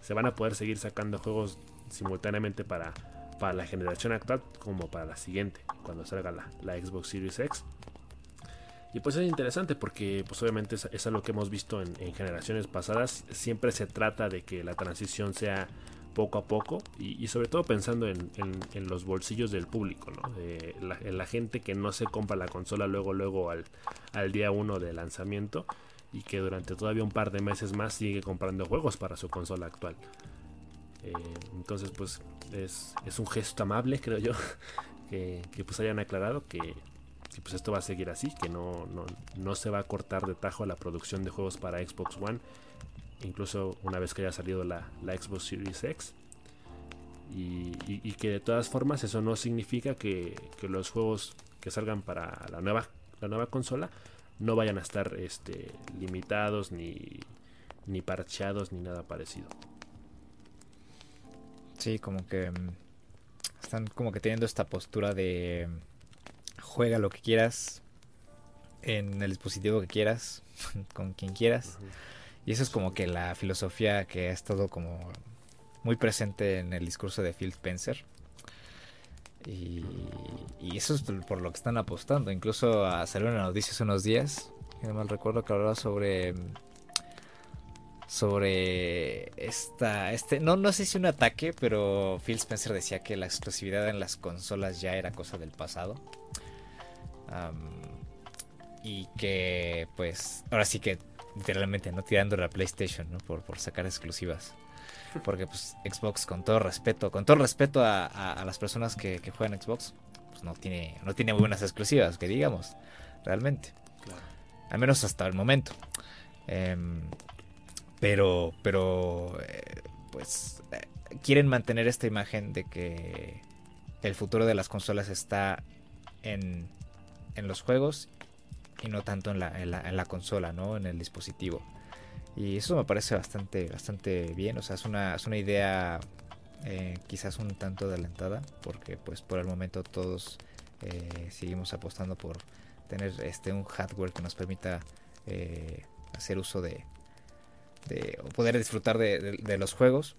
se van a poder seguir sacando juegos simultáneamente para, para la generación actual como para la siguiente, cuando salga la, Xbox Series X. Y pues es interesante porque pues obviamente es, es algo que hemos visto en, en, generaciones pasadas. Siempre se trata de que la transición sea poco a poco y, sobre todo pensando en, los bolsillos del público, ¿no? en la gente que no se compra la consola luego, luego al, día uno de lanzamiento y que durante todavía un par de meses más sigue comprando juegos para su consola actual. Eh, entonces pues es, un gesto amable creo yo que, pues hayan aclarado que, pues esto va a seguir así, que no, no se va a cortar de tajo la producción de juegos para Xbox One incluso una vez que haya salido la, Xbox Series X. Y, que de todas formas eso no significa que, los juegos que salgan para la nueva, la nueva consola no vayan a estar este, limitados ni, ni parcheados ni nada parecido. Sí, como que mm, están como que teniendo esta postura de juega lo que quieras en el dispositivo que quieras, con quien quieras. Y eso es como que la filosofía que ha estado como muy presente en el discurso de Phil Spencer. Y, eso es por lo que están apostando. Incluso salió una noticia hace unos días, que no mal recuerdo, que hablaba sobre sobre esta este no no sé si un ataque pero Phil Spencer decía que la exclusividad en las consolas ya era cosa del pasado y que pues ahora sí que literalmente, ¿no? Tirando la PlayStation, ¿no? Por, por sacar exclusivas. Porque pues Xbox, con todo respeto, con todo respeto a, las personas que, juegan Xbox, pues no tiene, no tiene buenas exclusivas, que digamos, realmente. Al menos hasta el momento. Em, pero, pero, eh, pues, eh, quieren mantener esta imagen de que el futuro de las consolas está en, en los juegos y no tanto en la, en la, consola, ¿no? En el dispositivo. Y eso me parece bastante, bastante bien. O sea, es una, es una idea eh, quizás un tanto adelantada, porque pues por el momento todos eh, seguimos apostando por tener este un hardware que nos permita eh, hacer uso de, de, o poder disfrutar de, los juegos.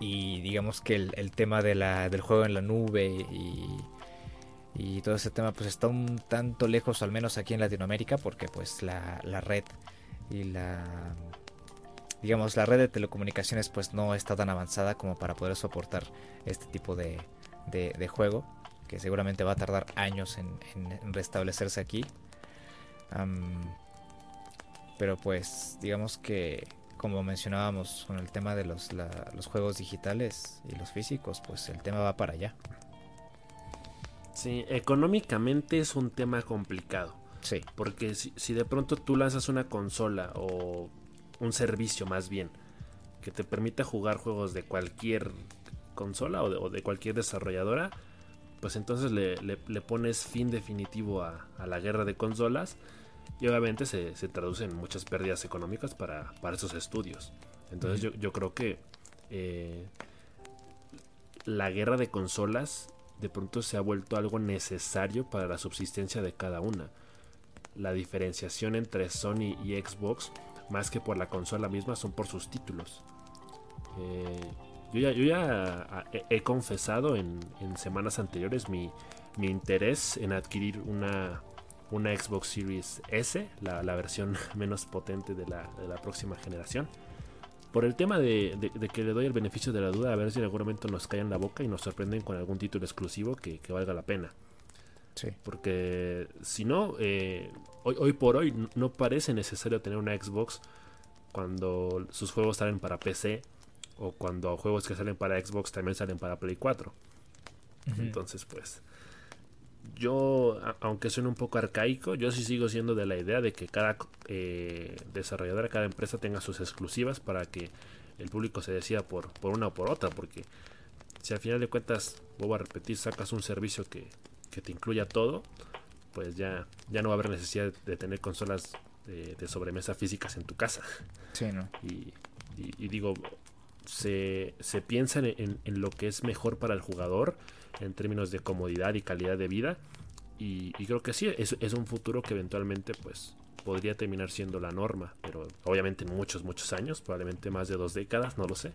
Y digamos que el, el tema de la, del juego en la nube y y todo ese tema pues está un tanto lejos al menos aquí en Latinoamérica porque pues la, red y la digamos la red de telecomunicaciones pues no está tan avanzada como para poder soportar este tipo de, de, juego que seguramente va a tardar años en, restablecerse aquí. Pero pues digamos que como mencionábamos con el tema de los, los juegos digitales y los físicos pues el tema va para allá Sí, económicamente es un tema complicado. Sí. Porque si, de pronto tú lanzas una consola o un servicio más bien que te permita jugar juegos de cualquier consola o de, cualquier desarrolladora, pues entonces le, pones fin definitivo a, la guerra de consolas y obviamente se, se traduce en muchas pérdidas económicas para, esos estudios. Entonces yo, yo, creo que eh, la guerra de consolas de pronto se ha vuelto algo necesario para la subsistencia de cada una. La diferenciación entre Sony y Xbox, más que por la consola misma, son por sus títulos. Eh, yo ya, he, confesado en, semanas anteriores mi, interés en adquirir una, una Xbox Series S, la, versión menos potente de la, próxima generación. Por el tema de, que le doy el beneficio de la duda, a ver si en algún momento nos caen la boca y nos sorprenden con algún título exclusivo que, valga la pena. Sí. Porque si no, eh, hoy, hoy por hoy no parece necesario tener una Xbox cuando sus juegos salen para PC o cuando juegos que salen para Xbox también salen para Play 4. Entonces, pues, yo, aunque suene un poco arcaico, yo sí sigo siendo de la idea de que cada eh, desarrolladora, cada empresa tenga sus exclusivas para que el público se decida por, por una o por otra, porque si al final de cuentas, vuelvo a repetir, sacas un servicio que, te incluya todo, pues ya, ya no va a haber necesidad de tener consolas de, sobremesa físicas en tu casa. Sí, ¿no? y digo, se, piensa en, lo que es mejor para el jugador en términos de comodidad y calidad de vida. Y, creo que sí, es, un futuro que eventualmente pues podría terminar siendo la norma, pero obviamente en muchos, muchos años, probablemente más de dos décadas, no lo sé.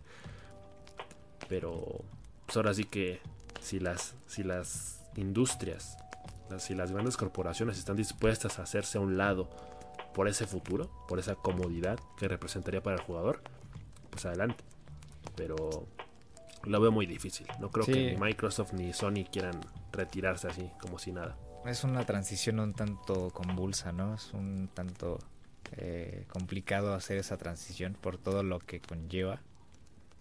Pero pues ahora sí que si las, si las industrias, si las grandes corporaciones están dispuestas a hacerse a un lado por ese futuro, por esa comodidad que representaría para el jugador, pues adelante pero lo veo muy difícil. No creo que ni Microsoft ni Sony quieran retirarse así, como si nada. Es una transición un tanto convulsa, ¿no? Es un tanto eh, complicado hacer esa transición por todo lo que conlleva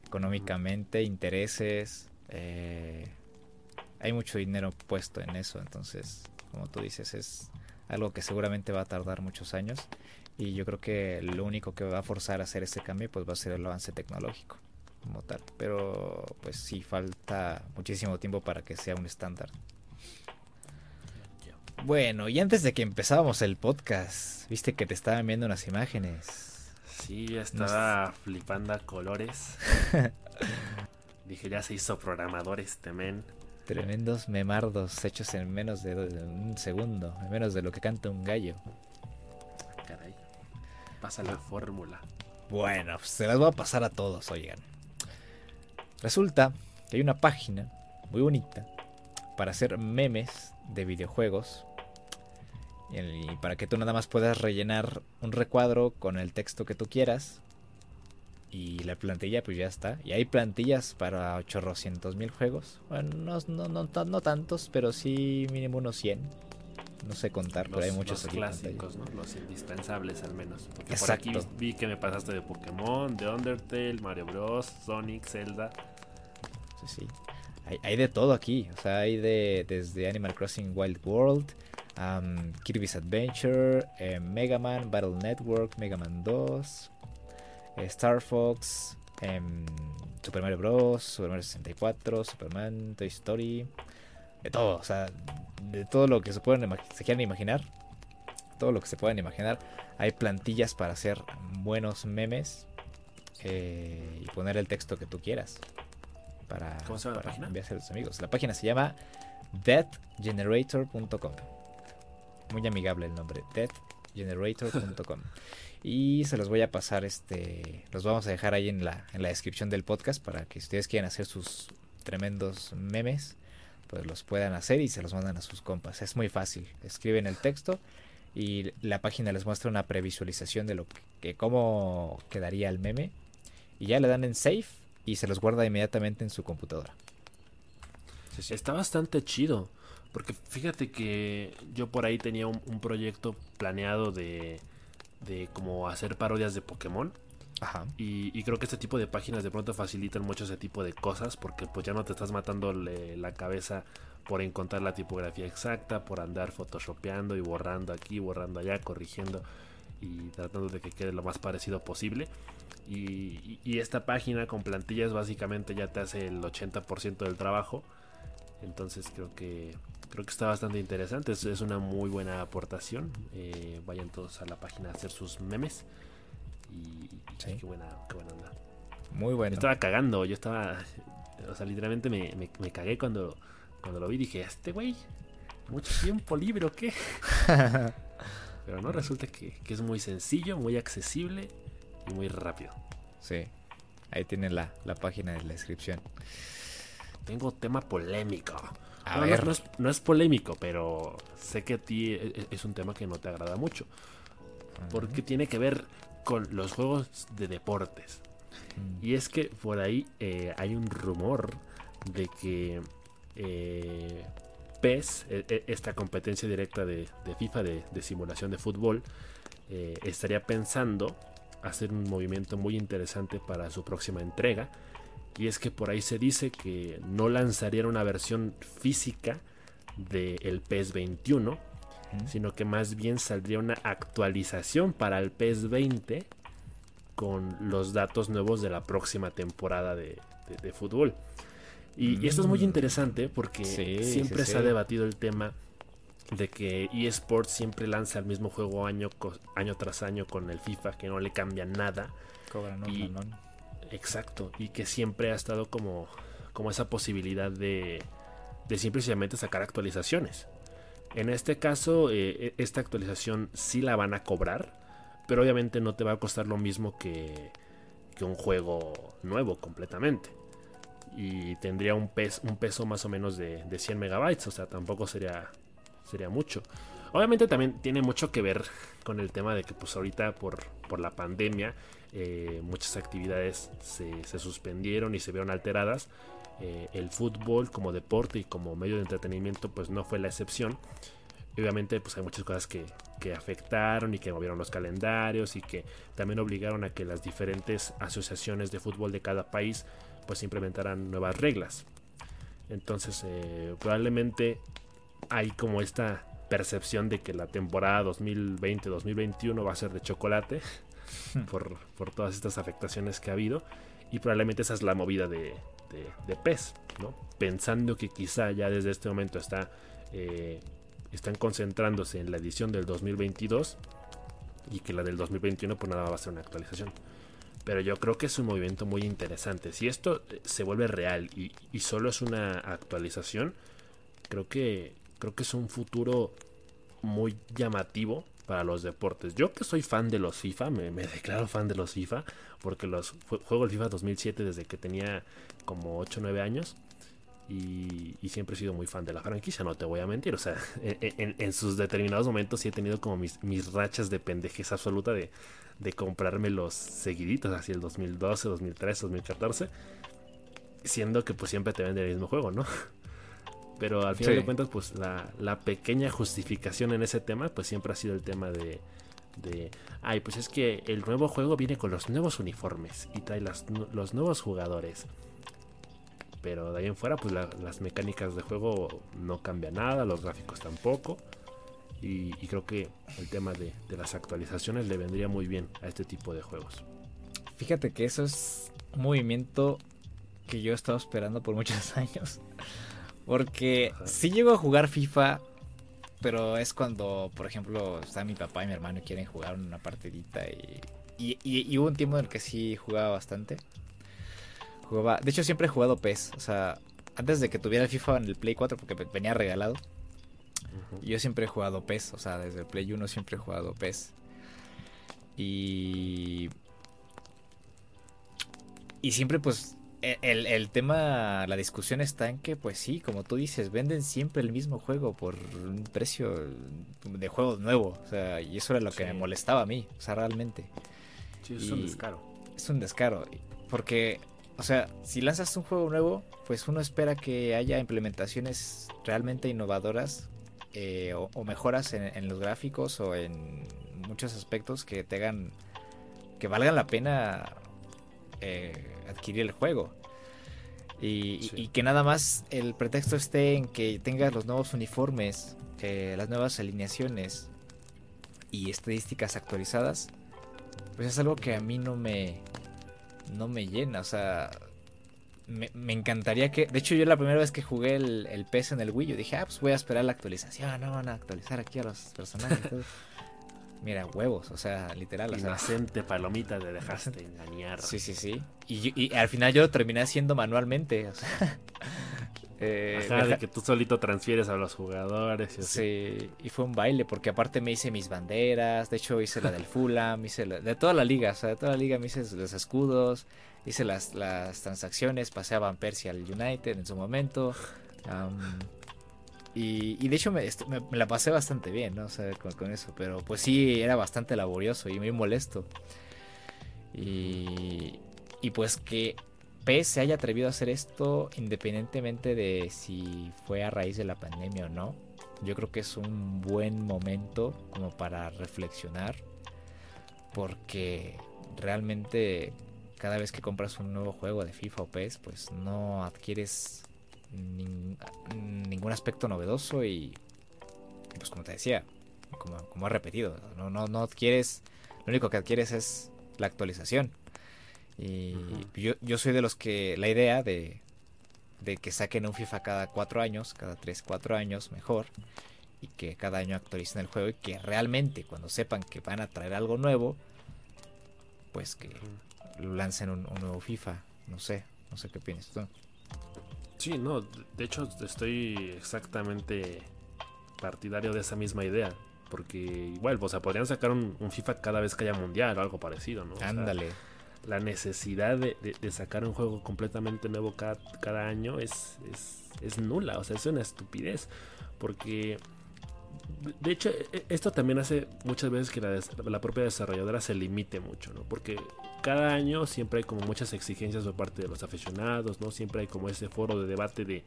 económicamente, intereses. Eh, hay mucho dinero puesto en eso, entonces, como tú dices, es algo que seguramente va a tardar muchos años y yo creo que lo único que va a forzar a hacer ese cambio pues va a ser el avance tecnológico como tal. Pero pues sí, falta muchísimo tiempo para que sea un estándar. Bueno, y antes de que empezábamos el podcast, viste que te estaban viendo unas imágenes. Sí, ya estaba flipando a colores. Dije, ya se hizo programador este men. Tremendos memardos hechos en menos de un segundo, en menos de lo que canta un gallo. Caray, pasa la fórmula. Bueno, pues se las voy a pasar a todos, oigan. Resulta que hay una página muy bonita para hacer memes de videojuegos y para que tú nada más puedas rellenar un recuadro con el texto que tú quieras y la plantilla pues ya está. Y hay plantillas para 800 mil juegos. Bueno no, no, no, no, tantos pero sí mínimo unos 100 no sé contar pero hay muchos los clásicos ¿no? los indispensables al menos porque Exacto. por aquí vi que me pasaste de Pokémon de Undertale Mario Bros Sonic Zelda sí. Hay, de todo aquí. O sea, hay de desde Animal Crossing Wild World, Kirby's Adventure, eh, Mega Man, Battle Network, Mega Man 2, eh, Star Fox, em, Super Mario Bros., Super Mario 64, Superman, Toy Story. De todo, o sea, de todo lo que se, pueden se quieran imaginar. Todo lo que se puedan imaginar. Hay plantillas para hacer buenos memes eh, y poner el texto que tú quieras para, ¿Cómo se llama la página? a los amigos. La página se llama deathgenerator.com. Muy amigable el nombre, deathgenerator.com. y se los voy a pasar, este, los vamos a dejar ahí en la, en la descripción del podcast para que ustedes quieran hacer sus tremendos memes, pues los puedan hacer y se los mandan a sus compas. Es muy fácil. Escriben el texto y la página les muestra una previsualización de lo que cómo quedaría el meme y ya le dan en save y se los guarda inmediatamente en su computadora. Está bastante chido. Porque fíjate que yo por ahí tenía un, proyecto planeado de, de como hacer parodias de Pokémon. Y, creo que este tipo de páginas de pronto facilitan mucho ese tipo de cosas porque pues ya no te estás matando la cabeza por encontrar la tipografía exacta, por andar photoshopeando y borrando aquí, borrando allá, corrigiendo y tratando de que quede lo más parecido posible Y, esta página con plantillas básicamente ya te hace el 80% del trabajo. Entonces creo que creo que está bastante interesante. Es, es una muy buena aportación. Eh, vayan todos a la página a hacer sus memes. Y, qué buena, qué buena onda. Muy bueno. Yo estaba cagando, yo estaba. O sea, literalmente me, me, cagué cuando, cuando lo vi. Dije, este güey, mucho tiempo libre o qué. Pero no, resulta que, que, es muy sencillo, muy accesible y muy rápido. Sí, ahí tienen la, la página de la descripción. Tengo tema polémico. A ver. No, es, no, es, polémico, pero sé que a ti e, e, es un tema que no te agrada mucho. Porque tiene que ver con los juegos de deportes. Mm. Y es que por ahí eh, hay un rumor de que eh, PES, e, esta competencia directa de, FIFA de, simulación de fútbol, eh, estaría pensando hacer un movimiento muy interesante para su próxima entrega. Y es que por ahí se dice que no lanzarían una versión física del PES 21, sino que más bien saldría una actualización para el PES 20 con los datos nuevos de la próxima temporada de, fútbol. Y, esto es muy mm. interesante porque siempre se ha debatido el tema de que eSports siempre lanza el mismo juego año, año tras año con el FIFA, que no le cambia nada. exacto, y que siempre ha estado como, como esa posibilidad de, de simplemente sacar actualizaciones. En este caso, eh, e, esta actualización sí la van a cobrar, pero obviamente no te va a costar lo mismo que, un juego nuevo completamente. Y tendría un, peso más o menos de, de 100 megabytes, o sea, tampoco sería, mucho. Obviamente también tiene mucho que ver con el tema de que pues ahorita por, la pandemia eh, muchas actividades se, suspendieron y se vieron alteradas. Eh, el fútbol como deporte y como medio de entretenimiento pues no fue la excepción. obviamente pues hay muchas cosas que, que afectaron y que movieron los calendarios y que también obligaron a que las diferentes asociaciones de fútbol de cada país pues implementaran nuevas reglas. Entonces eh, probablemente hay como esta percepción de que la temporada 2020-2021 va a ser de chocolate por, por, todas estas afectaciones que ha habido y probablemente esa es la movida de, de, PES, ¿no? pensando que quizá ya desde este momento está, eh, están concentrándose en la edición del 2022 y que la del 2021 pues nada va a ser una actualización. Pero yo creo que es un movimiento muy interesante. Si esto se vuelve real y, y solo es una actualización, creo que creo que es un futuro muy llamativo para los deportes. Yo que soy fan de los FIFA, me, declaro fan de los FIFA, porque los juego el FIFA 2007 desde que tenía como 8 o 9 años. Y, siempre he sido muy fan de la franquicia, no te voy a mentir. O sea, en, sus determinados momentos sí he tenido como mis, mis rachas de pendejez absoluta de, de comprarme los seguiditos, así el 2012, 2013, 2014. Siendo que pues siempre te venden el mismo juego, ¿no? Pero al final de cuentas, pues la, pequeña justificación en ese tema, pues siempre ha sido el tema de, de, ay, pues es que el nuevo juego viene con los nuevos uniformes y trae los nuevos jugadores. Pero de ahí en fuera, pues las mecánicas de juego no cambian nada, los gráficos tampoco. Y, creo que el tema de, de, las actualizaciones le vendría muy bien a este tipo de juegos. Fíjate que eso es un movimiento que yo he estado esperando por muchos años. Porque sí llego a jugar FIFA, pero es cuando, por ejemplo, está mi papá y mi hermano y quieren jugar una partidita y, y, hubo un tiempo en el que sí jugaba bastante. Jugaba, de hecho siempre he jugado PES, o sea, antes de que tuviera el FIFA en el Play 4 porque venía regalado. Yo siempre he jugado PES, o sea, desde el Play 1 siempre he jugado PES. Y y siempre pues e, el, tema, la discusión está en que, pues sí, como tú dices, venden siempre el mismo juego por un precio de juego nuevo. O sea, y eso era lo que me molestaba a mí, o sea, realmente. Sí, es un descaro. Es un descaro. Porque, o sea, si lanzas un juego nuevo, pues uno espera que haya implementaciones realmente innovadoras eh, o, mejoras en, los gráficos o en muchos aspectos que te hagan, que valgan la pena eh, adquirir el juego. Y, que nada más el pretexto esté en que tengas los nuevos uniformes, eh, las nuevas alineaciones y estadísticas actualizadas, pues es algo que a mí no me, no me llena, o sea, me, encantaría que. De hecho, yo la primera vez que jugué el, el PES en el Wii, yo dije, ah, pues voy a esperar la actualización. No van a actualizar aquí a los personajes. Mira, huevos, o sea, literal. Inocente palomita te dejaste engañar. Sí, sí, sí. Y, y, al final yo lo terminé haciendo manualmente. O sea, eh, de que tú solito transfieres a los jugadores. Y Sí, y fue un baile, porque aparte me hice mis banderas. De hecho, hice la del Fulham, hice la, de toda la liga. O sea, de toda la liga me hice los escudos hice las, las transacciones, pasé a Van Persie al United en su momento. Y, de hecho me, la pasé bastante bien, ¿no? O sea, con, eso. Pero pues sí, era bastante laborioso y muy molesto. Y, y pues que PES se haya atrevido a hacer esto independientemente de si fue a raíz de la pandemia o no. Yo creo que es un buen momento como para reflexionar. Porque realmente cada vez que compras un nuevo juego de FIFA o PES, pues no adquieres ningún aspecto novedoso y, pues como te decía, como, como he repetido, no, no, no adquieres, lo único que adquieres es la actualización. Y yo, yo soy de los que la idea de, de que saquen un FIFA cada cuatro años, cada tres, cuatro años mejor, y que cada año actualicen el juego y que realmente cuando sepan que van a traer algo nuevo, pues que lancen un, nuevo FIFA. No sé, no sé qué piensas tú. Sí, no, de hecho estoy exactamente partidario de esa misma idea. Porque igual, o sea, podrían sacar un, FIFA cada vez que haya mundial o algo parecido, ¿no? Ándale. la necesidad de, sacar un juego completamente nuevo cada, cada año es, es, es, nula, o sea, es una estupidez. Porque de hecho, e, esto también hace muchas veces que la, propia desarrolladora se limite mucho, ¿no? Porque cada año siempre hay como muchas exigencias por parte de los aficionados, ¿no? Siempre hay como ese foro de debate de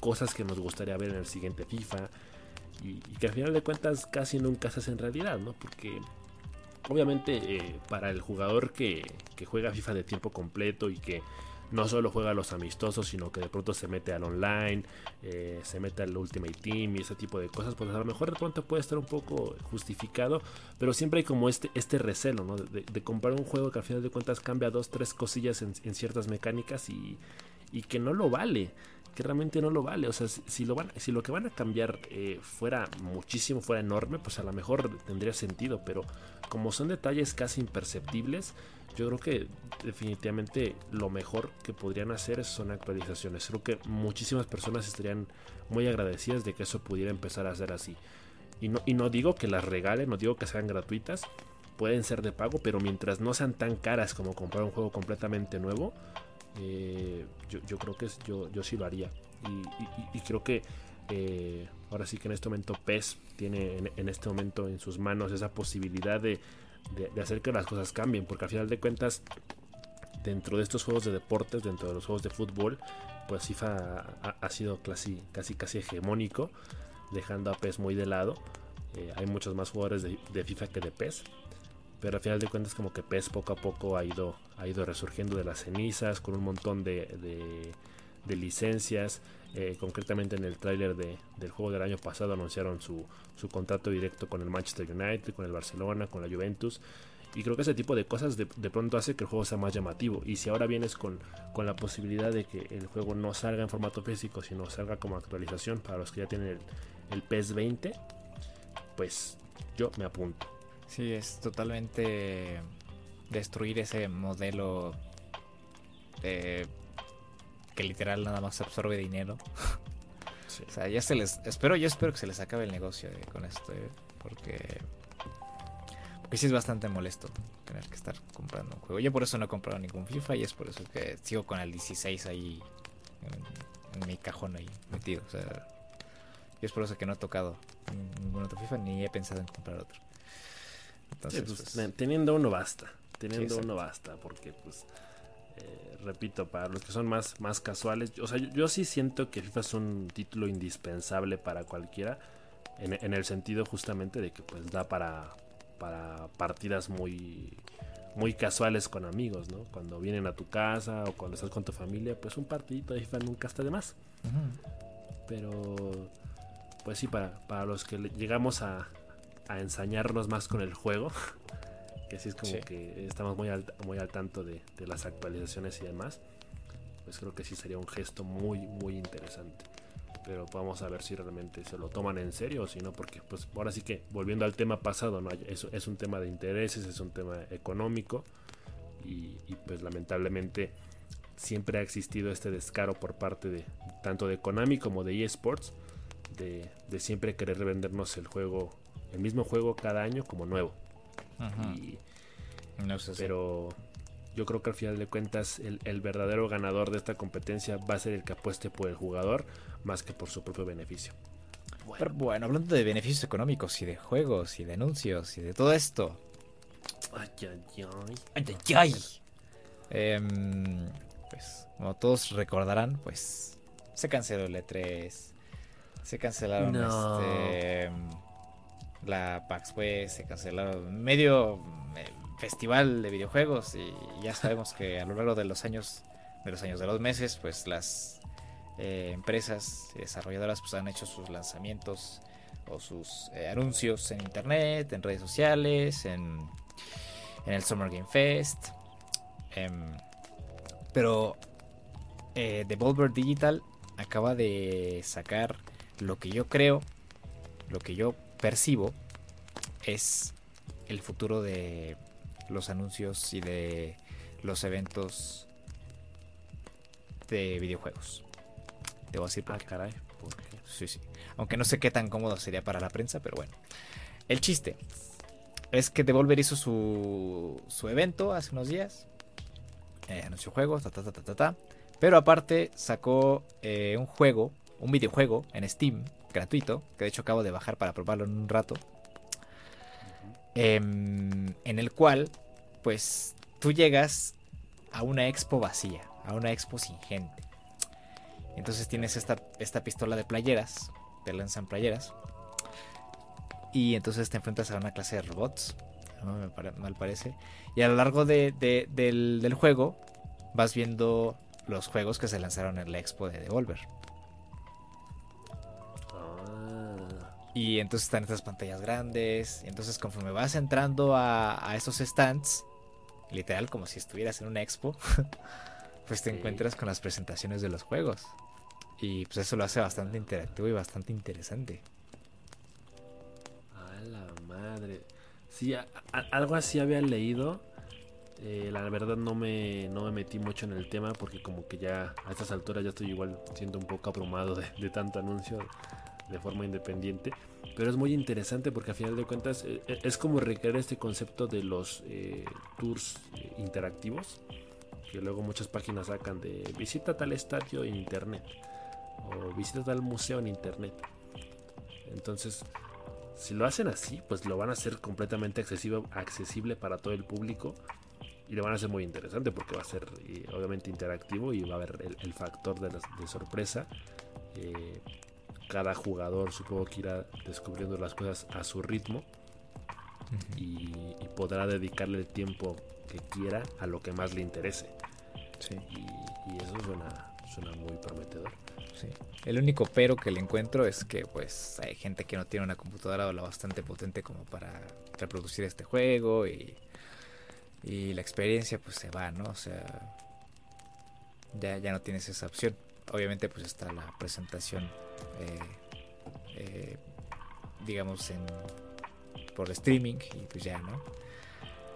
cosas que nos gustaría ver en el siguiente FIFA y, que al final de cuentas casi nunca se hacen realidad, ¿no? Porque obviamente eh, para el jugador que, que juega FIFA de tiempo completo y que no solo juega a los amistosos, sino que de pronto se mete al online, eh, se mete al Ultimate Team y ese tipo de cosas, pues a lo mejor de pronto puede estar un poco justificado, pero siempre hay como este, este recelo, ¿no? De, comprar un juego que al final de cuentas cambia dos, tres cosillas en, ciertas mecánicas y, y que no lo vale que realmente no lo vale. O sea, si, lo, van, si lo que van a cambiar eh, fuera muchísimo, fuera enorme, pues a lo mejor tendría sentido. Pero como son detalles casi imperceptibles, yo creo que definitivamente lo mejor que podrían hacer son actualizaciones. Creo que muchísimas personas estarían muy agradecidas de que eso pudiera empezar a ser así. Y no, y no digo que las regalen, no digo que sean gratuitas, pueden ser de pago, pero mientras no sean tan caras como comprar un juego completamente nuevo, eh, yo, creo que yo, yo sí lo haría. Y, creo que eh, ahora sí que en este momento PES tiene en este momento en sus manos esa posibilidad de de, hacer que las cosas cambien, porque al final de cuentas, dentro de estos juegos de deportes, dentro de los juegos de fútbol, pues FIFA ha, sido casi, casi, casi hegemónico, dejando a PES muy de lado. Eh, hay muchos más jugadores de, FIFA que de PES, pero al final de cuentas como que PES poco a poco ha ido, ha ido resurgiendo de las cenizas con un montón de, de licencias. Eh, concretamente en el tráiler del juego del año pasado anunciaron su, su, contrato directo con el Manchester United, con el Barcelona, con la Juventus. Y creo que ese tipo de cosas de, pronto hace que el juego sea más llamativo. Y si ahora vienes con, con, la posibilidad de que el juego no salga en formato físico, sino salga como actualización para los que ya tienen el, el PES 20, pues yo me apunto. Sí, es totalmente destruir ese modelo de que literal nada más absorbe dinero. O sea, ya se les. Espero, yo espero que se les acabe el negocio eh, con esto, eh, porque. Porque sí es bastante molesto tener que estar comprando un juego. Yo por eso no he comprado ningún FIFA y es por eso que sigo con el 16 ahí en, mi cajón ahí metido. O sea, y es por eso que no he tocado ningún otro FIFA ni he pensado en comprar otro. Entonces, pues, teniendo uno basta. Teniendo uno basta, porque pues eh, repito, para los que son más, más casuales, o sea, yo, sí siento que FIFA es un título indispensable para cualquiera, en, el sentido justamente de que pues da para, para partidas muy, muy casuales con amigos, ¿no? Cuando vienen a tu casa o cuando estás con tu familia, pues un partidito de FIFA nunca está de más. Pero, pues sí, para, para los que llegamos a, a ensañarnos más con el juego, que sí es como que estamos muy al, muy al tanto de, de, las actualizaciones y demás, pues creo que sí sería un gesto muy, muy interesante. Pero vamos a ver si realmente se lo toman en serio o si no, porque pues ahora sí que, volviendo al tema pasado, ¿no? es, es un tema de intereses, es un tema económico y, y pues lamentablemente siempre ha existido este descaro por parte de tanto de Konami como de eSports de, de siempre querer vendernos el juego, el mismo juego cada año como nuevo. No sé pero yo creo que al final de cuentas el, el, verdadero ganador de esta competencia va a ser el que apueste por el jugador más que por su propio beneficio. Bueno, pero bueno hablando de beneficios económicos y de juegos y de anuncios y de todo esto. Ay, ay, ay. Ay, ay, ay. Eh, pues, como todos recordarán, pues se canceló el E3. Se cancelaron este, la PAX West, se cancelaron medio eh, festival de videojuegos y ya sabemos que a lo largo de los años, de los años, de los meses, pues las eh, empresas desarrolladoras pues han hecho sus lanzamientos o sus eh, anuncios en internet, en redes sociales, en, en el Summer Game Fest. Em, pero eh, Devolver Digital acaba de sacar lo que yo creo, lo que yo percibo, es el futuro de los anuncios y de los eventos de videojuegos. Debo decir por ah, caray. Sí, sí. Aunque no sé qué tan cómodo sería para la prensa, pero bueno. El chiste es que Devolver hizo su, su evento hace unos días eh, anunció juegos, ta, ta, ta, ta, ta, Pero aparte sacó eh, un juego, un videojuego en Steam, gratuito, que de hecho acabo de bajar para probarlo en un rato. Em, en el cual, pues, tú llegas a una expo vacía, a una expo sin gente. Entonces tienes esta, esta pistola de playeras, te lanzan playeras. Y entonces te enfrentas a una clase de robots ¿no? me mal parece. Y a lo largo de, del, juego vas viendo los juegos que se lanzaron en la expo de Devolver. Y entonces están estas pantallas grandes. Y entonces conforme vas entrando a, a esos stands, literal como si estuvieras en una expo, pues te encuentras con las presentaciones de los juegos. Y pues eso lo hace bastante interactivo y bastante interesante. A la madre. Sí, algo así había leído. Eh, la verdad no me, no me metí mucho en el tema porque como que ya a estas alturas ya estoy igual siendo un poco abrumado de, tanto anuncio de forma independiente. Pero es muy interesante porque a final de cuentas eh, eh, es como recrear este concepto de los tours interactivos. Que luego muchas páginas sacan de visita tal estadio en internet. O visita tal museo en internet. Entonces si lo hacen así, pues lo van a hacer completamente accesible, accesible para todo el público y lo van a hacer muy interesante porque va a ser obviamente interactivo y va a haber el, factor de, sorpresa. Eh, cada jugador supongo que irá descubriendo las cosas a su ritmo y, podrá dedicarle el tiempo que quiera a lo que más le interese. Y, eso suena, suena muy prometedor. El único pero que le encuentro es que pues hay gente que no tiene una computadora lo bastante potente como para reproducir este juego y, y la experiencia pues se va, ¿no? O sea, ya, ya no tienes esa opción. Obviamente pues está la presentación, eh, eh, digamos, en, por streaming y pues ya, ¿no?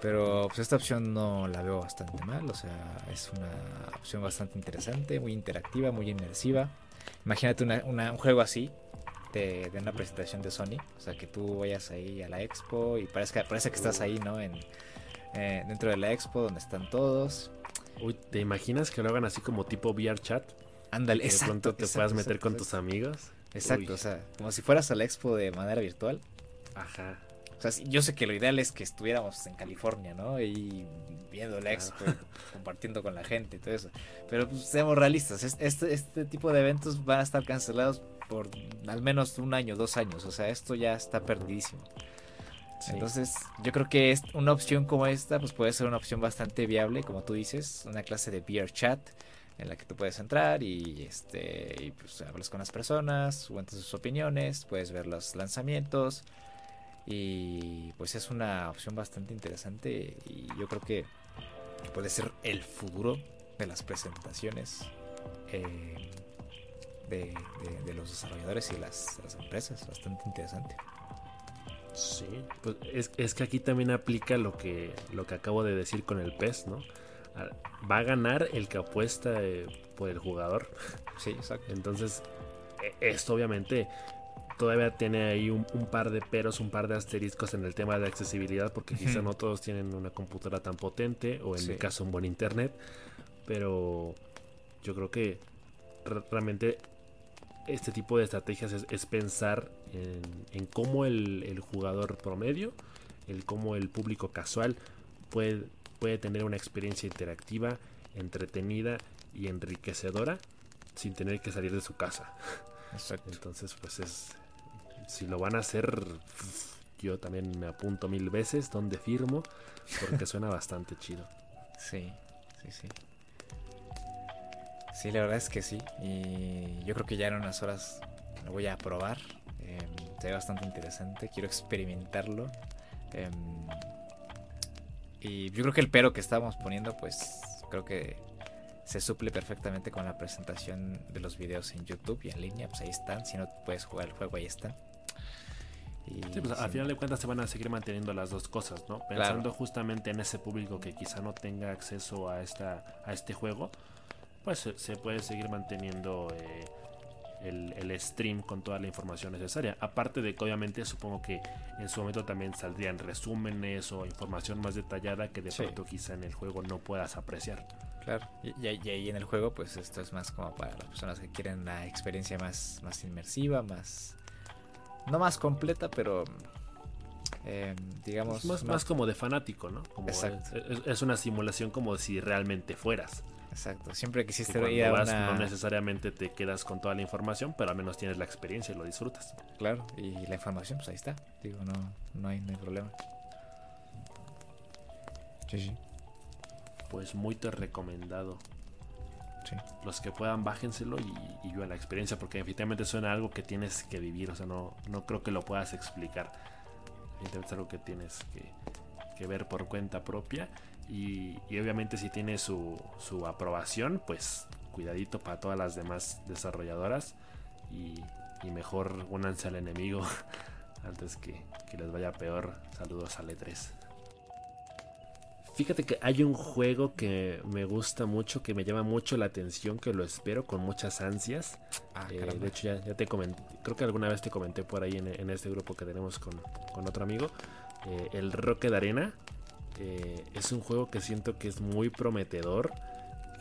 Pero pues esta opción no la veo bastante mal, o sea, es una opción bastante interesante, muy interactiva, muy inmersiva. Imagínate un juego así de, una presentación de Sony. O sea, que tú vayas ahí a la expo y parece, parece que estás ahí, ¿no? En, eh, dentro de la expo donde están todos. Uy, ¿te imaginas que lo hagan así como tipo VR chat? Ándale, exacto. De pronto te puedas meter con tus amigos. Exacto, o sea, como si fueras a la expo de manera virtual. Ajá. O sea, yo sé que lo ideal es que estuviéramos en California, ¿no? Y viendo la expo, compartiendo con la gente y todo eso. Pero pues, seamos realistas, este, este tipo de eventos van a estar cancelados por al menos un año, dos años. O sea, esto ya está perdidísimo. Entonces, yo creo que es una opción como esta, pues puede ser una opción bastante viable, como tú dices, una clase de VR chat en la que tú puedes entrar y este y pues hablas con las personas, cuentas sus opiniones, puedes ver los lanzamientos Y pues es una opción bastante interesante y yo creo que puede ser el futuro de las presentaciones eh, de, los desarrolladores y las, empresas. Bastante interesante. Sí, pues es, que aquí también aplica lo que, lo que acabo de decir con el PES, ¿no? Va a ganar el que apuesta eh, por el jugador. Sí, exacto. Entonces, e, esto obviamente todavía tiene ahí un, par de peros, un par de asteriscos en el tema de accesibilidad, porque quizá no todos tienen una computadora tan potente, o en mi caso un buen internet, pero yo creo que realmente este tipo de estrategias es, pensar en, cómo el, jugador promedio, el cómo el público casual puede, puede tener una experiencia interactiva, entretenida y enriquecedora sin tener que salir de su casa. Exacto. Entonces, pues es. Si lo van a hacer, yo también me apunto mil veces donde firmo, porque suena bastante chido. Sí, sí, sí. Sí, la verdad es que sí. Y yo creo que ya en unas horas lo voy a probar. Eh, se ve bastante interesante. Quiero experimentarlo. Em, y yo creo que el pero que estábamos poniendo, pues creo que se suple perfectamente con la presentación de los videos en YouTube y en línea. Pues ahí están. Si no puedes jugar el juego, ahí están. Y pues, al final de cuentas se van a seguir manteniendo las dos cosas, ¿no? Pensando justamente en ese público que quizá no tenga acceso a esta a este juego, pues se, puede seguir manteniendo eh, el, stream con toda la información necesaria. Aparte de que obviamente supongo que en su momento también saldrían resúmenes o información más detallada que de pronto quizá en el juego no puedas apreciar. Claro, y, ahí en el juego pues esto es más como para las personas que quieren la experiencia más, más inmersiva, más... No más completa, pero... Em, digamos... Más, más, como de fanático, ¿no? Como es, una simulación como si realmente fueras. Exacto, siempre quisiste ir a No necesariamente te quedas con toda la información, pero al menos tienes la experiencia y lo disfrutas. Claro, y la información pues ahí está. Digo, no, no, hay, no hay problema. Sí, sí. Pues muy te recomendado. Sí. Los que puedan, bájenselo y, y yo a la experiencia, porque efectivamente suena algo que tienes que vivir, o sea, no, no creo que lo puedas explicar. Efectivamente es algo que tienes que, que ver por cuenta propia y, obviamente si tiene su, aprobación, pues cuidadito para todas las demás desarrolladoras. Y, mejor únanse al enemigo antes que, les vaya peor. Saludos a E3. Fíjate que hay un juego que me gusta mucho, que me llama mucho la atención, que lo espero con muchas ansias. Ah, eh, de hecho, ya, te comenté, creo que alguna vez te comenté por ahí en, este grupo que tenemos con, otro amigo. Eh, el Rocket Arena. Eh, es un juego que siento que es muy prometedor.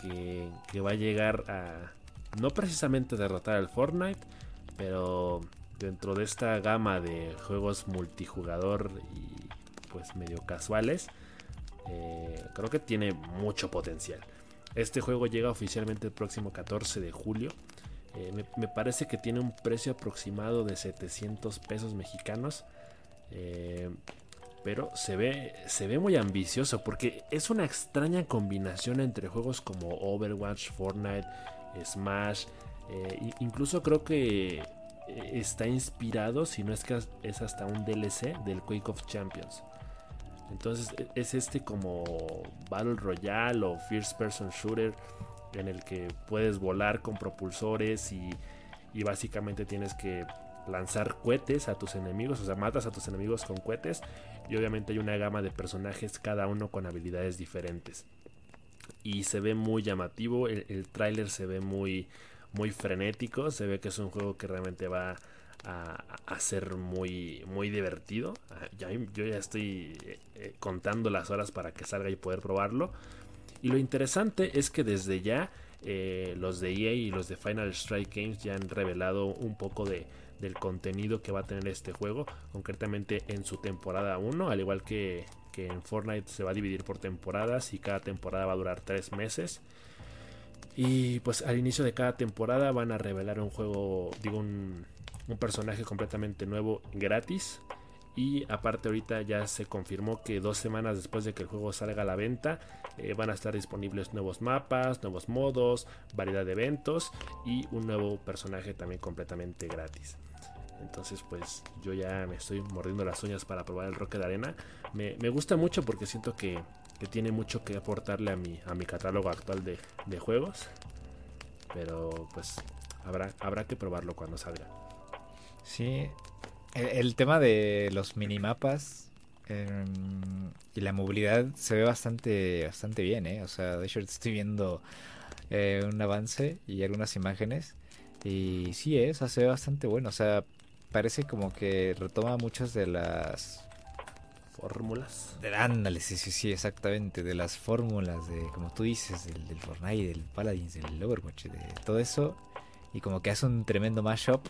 Que, va a llegar a no precisamente derrotar al Fortnite, pero dentro de esta gama de juegos multijugador y pues medio casuales, eh, creo que tiene mucho potencial. Este juego llega oficialmente el próximo 14 de julio. Eh, me, me, parece que tiene un precio aproximado de 700 pesos mexicanos pero se ve, se ve muy ambicioso porque es una extraña combinación entre juegos como Overwatch, Fortnite, Smash, eh, incluso creo que eh, está inspirado, si no es que es hasta un DLC del Quake of Champions. Entonces e, es este como Battle Royale o First Person Shooter en el que puedes volar con propulsores y, y básicamente tienes que lanzar cohetes a tus enemigos, o sea, matas a tus enemigos con cohetes y obviamente hay una gama de personajes, cada uno con habilidades diferentes. Y se ve muy llamativo, el, el tráiler se ve muy, muy frenético, se ve que es un juego que realmente va a, ser muy, muy divertido. Ah, yo ya estoy eh, eh, contando las horas para que salga y poder probarlo. Y lo interesante es que desde ya eh, los de EA y los de Final Strike Games ya han revelado un poco de, del contenido que va a tener este juego, concretamente en su temporada 1, al igual que, en Fortnite se va a dividir por temporadas y cada temporada va a durar 3 meses. Y pues al inicio de cada temporada van a revelar un juego, digo, un, un personaje completamente nuevo gratis. Y aparte ahorita ya se confirmó que dos semanas después de que el juego salga a la venta eh, van a estar disponibles nuevos mapas, nuevos modos, variedad de eventos y un nuevo personaje también completamente gratis. Entonces, pues yo ya me estoy mordiendo las uñas para probar el Rocket Arena. Me, me gusta mucho porque siento que, que, tiene mucho que aportarle a mi, a mi catálogo actual de, de juegos. Pero pues habrá, habrá que probarlo cuando salga. Sí, el, tema de los minimapas eh, y la movilidad se ve bastante, bastante bien, ¿eh? O sea, de hecho estoy viendo eh, un avance y algunas imágenes. Y sí, ¿eh? se ve bastante bueno. O sea, parece como que retoma muchas de las fórmulas. Ándale, sí, sí, sí, exactamente. De las fórmulas de, como tú dices, del, del Fortnite, del Paladins, del Overwatch, de todo eso. Y como que hace un tremendo mashup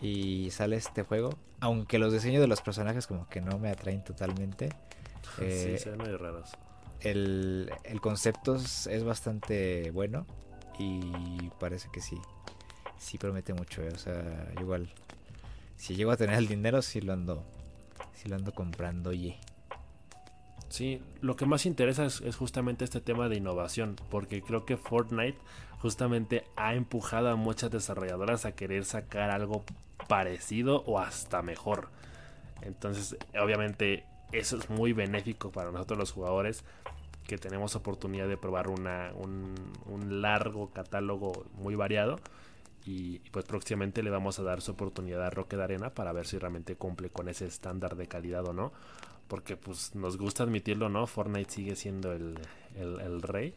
y sale este juego. Aunque los diseños de los personajes como que no me atraen totalmente. Eh, sí, se ven muy raros. El, el concepto es, bastante bueno y parece que sí. Sí promete mucho, eh, o sea, igual. Si llego a tener el dinero, sí lo ando, sí lo ando comprando, oye. Sí, lo que más interesa es, justamente este tema de innovación, porque creo que Fortnite justamente ha empujado a muchas desarrolladoras a querer sacar algo parecido o hasta mejor. Entonces, obviamente, eso es muy benéfico para nosotros los jugadores que tenemos oportunidad de probar una, un, largo catálogo muy variado. Y, pues próximamente le vamos a dar su oportunidad a Rocket Arena para ver si realmente cumple con ese estándar de calidad o no. Porque pues nos gusta admitirlo, ¿no? Fortnite sigue siendo el, el, rey.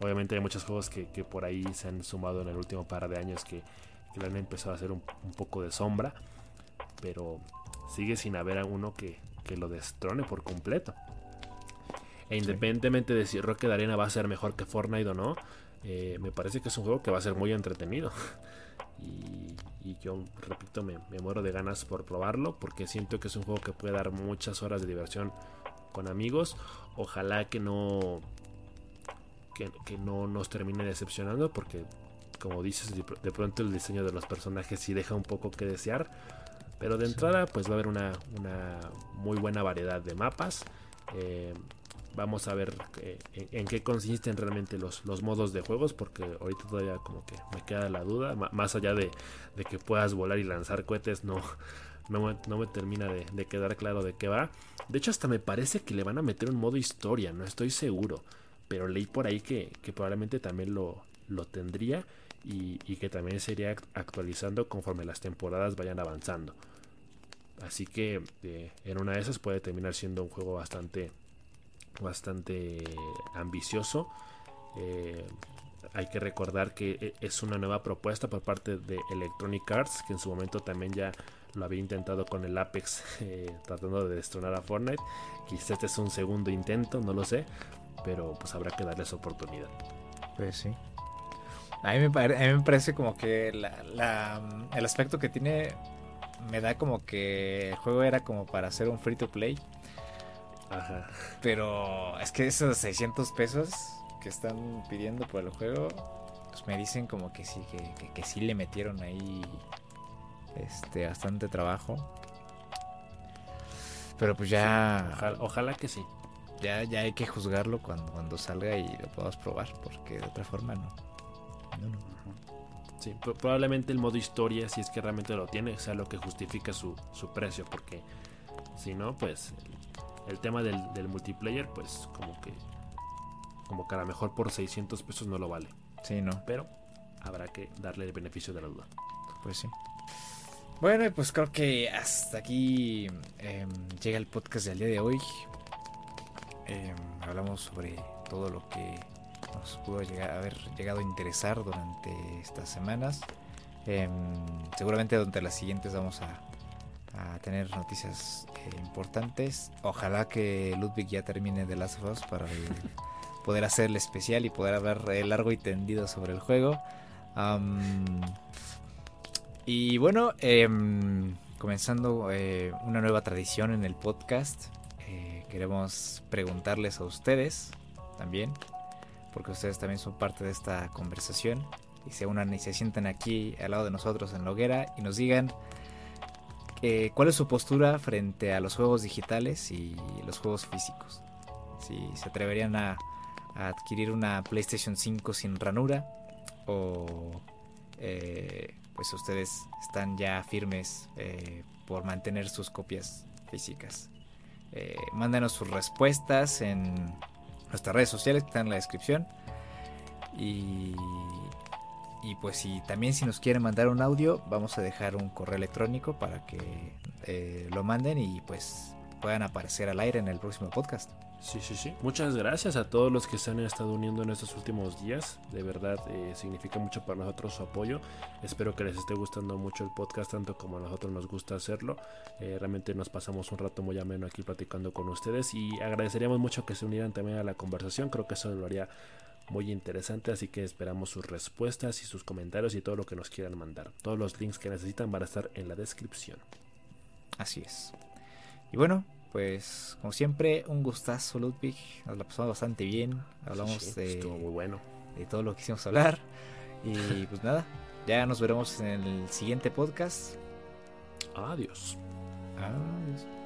Obviamente hay muchos juegos que, que, por ahí se han sumado en el último par de años que, que le han empezado a hacer un, poco de sombra. Pero sigue sin haber a uno que, que lo destrone por completo. E independientemente de si Rocket Arena va a ser mejor que Fortnite o no, eh, me parece que es un juego que va a ser muy entretenido. y, yo, repito, me, muero de ganas por probarlo porque siento que es un juego que puede dar muchas horas de diversión con amigos. Ojalá que no, que, que no nos termine decepcionando porque, como dices, de pronto el diseño de los personajes sí deja un poco que desear. Pero de entrada, pues va a haber una, una muy buena variedad de mapas. Eh, vamos a ver eh, en, qué consisten realmente los, los, modos de juegos, porque ahorita todavía como que me queda la duda, más allá de, que puedas volar y lanzar cohetes, no, no, me, termina de, quedar claro de qué va. De hecho, hasta me parece que le van a meter un modo historia, no estoy seguro, pero leí por ahí que, probablemente también lo, lo tendría y, y que también sería actualizando conforme las temporadas vayan avanzando. Así que eh, en una de esas puede terminar siendo un juego bastante, bastante ambicioso. Eh, hay que recordar que eh, es una nueva propuesta por parte de Electronic Arts, que en su momento también ya lo había intentado con el Apex, tratando de destronar a Fortnite. Quizás este es un segundo intento, no lo sé, pero pues habrá que darles oportunidad. Pues sí. A mí me, parece como que el aspecto que tiene me da como que el juego era como para hacer un free to play. Ajá. Pero es que esos 600 pesos que están pidiendo por el juego, pues me dicen como que sí, que, que, sí le metieron ahí este bastante trabajo. Pero pues ya... ojalá, que sí. Ya, ya hay que juzgarlo cuando, cuando salga y lo podamos probar, porque de otra forma no. No, no. Sí, probablemente el modo historia, si es que realmente lo tiene, sea lo que justifica su, precio, porque si no, pues el, tema del, multiplayer, pues como que como que a lo mejor por 600 pesos no lo vale. Sí, no. Pero habrá que darle el beneficio de la duda. Pues sí. Bueno, pues creo que hasta aquí em, llega el podcast del día de hoy. Em, hablamos sobre todo lo que nos pudo llegar, haber llegado a interesar durante estas semanas. Em, seguramente durante las siguientes vamos a, tener noticias eh, importantes. Ojalá que Ludwig ya termine de Last of Us para poder hacer el especial y poder hablar largo y tendido sobre el juego. y bueno, em, comenzando eh, una nueva tradición en el podcast. Eh, queremos preguntarles a ustedes también porque ustedes también son parte de esta conversación y se unan y se sientan aquí al lado de nosotros en la hoguera y nos digan eh, cuál es su postura frente a los juegos digitales y los juegos físicos. Si se atreverían a, adquirir una PlayStation 5 sin ranura o eh, pues ustedes están ya firmes eh, por mantener sus copias físicas. Mándanos sus respuestas en nuestras redes sociales que están en la descripción. Y, y pues si también si nos quieren mandar un audio, vamos a dejar un correo electrónico para que eh, lo manden y pues puedan aparecer al aire en el próximo podcast. Sí, sí, sí. Muchas gracias a todos los que se han estado uniendo en estos últimos días. De verdad, eh, significa mucho para nosotros su apoyo. Espero que les esté gustando mucho el podcast, tanto como a nosotros nos gusta hacerlo. Eh, realmente nos pasamos un rato muy ameno aquí platicando con ustedes y agradeceríamos mucho que se unieran también a la conversación. Creo que eso lo haría muy interesante, así que esperamos sus respuestas y sus comentarios y todo lo que nos quieran mandar. Todos los links que necesitan van a estar en la descripción. Así es. Y bueno, pues como siempre, un gustazo Ludwig, nos la pasamos bastante bien, hablamos de, muy bueno. de todo lo que hicimos hablar y pues nada, ya nos veremos en el siguiente podcast. Adiós. Adiós.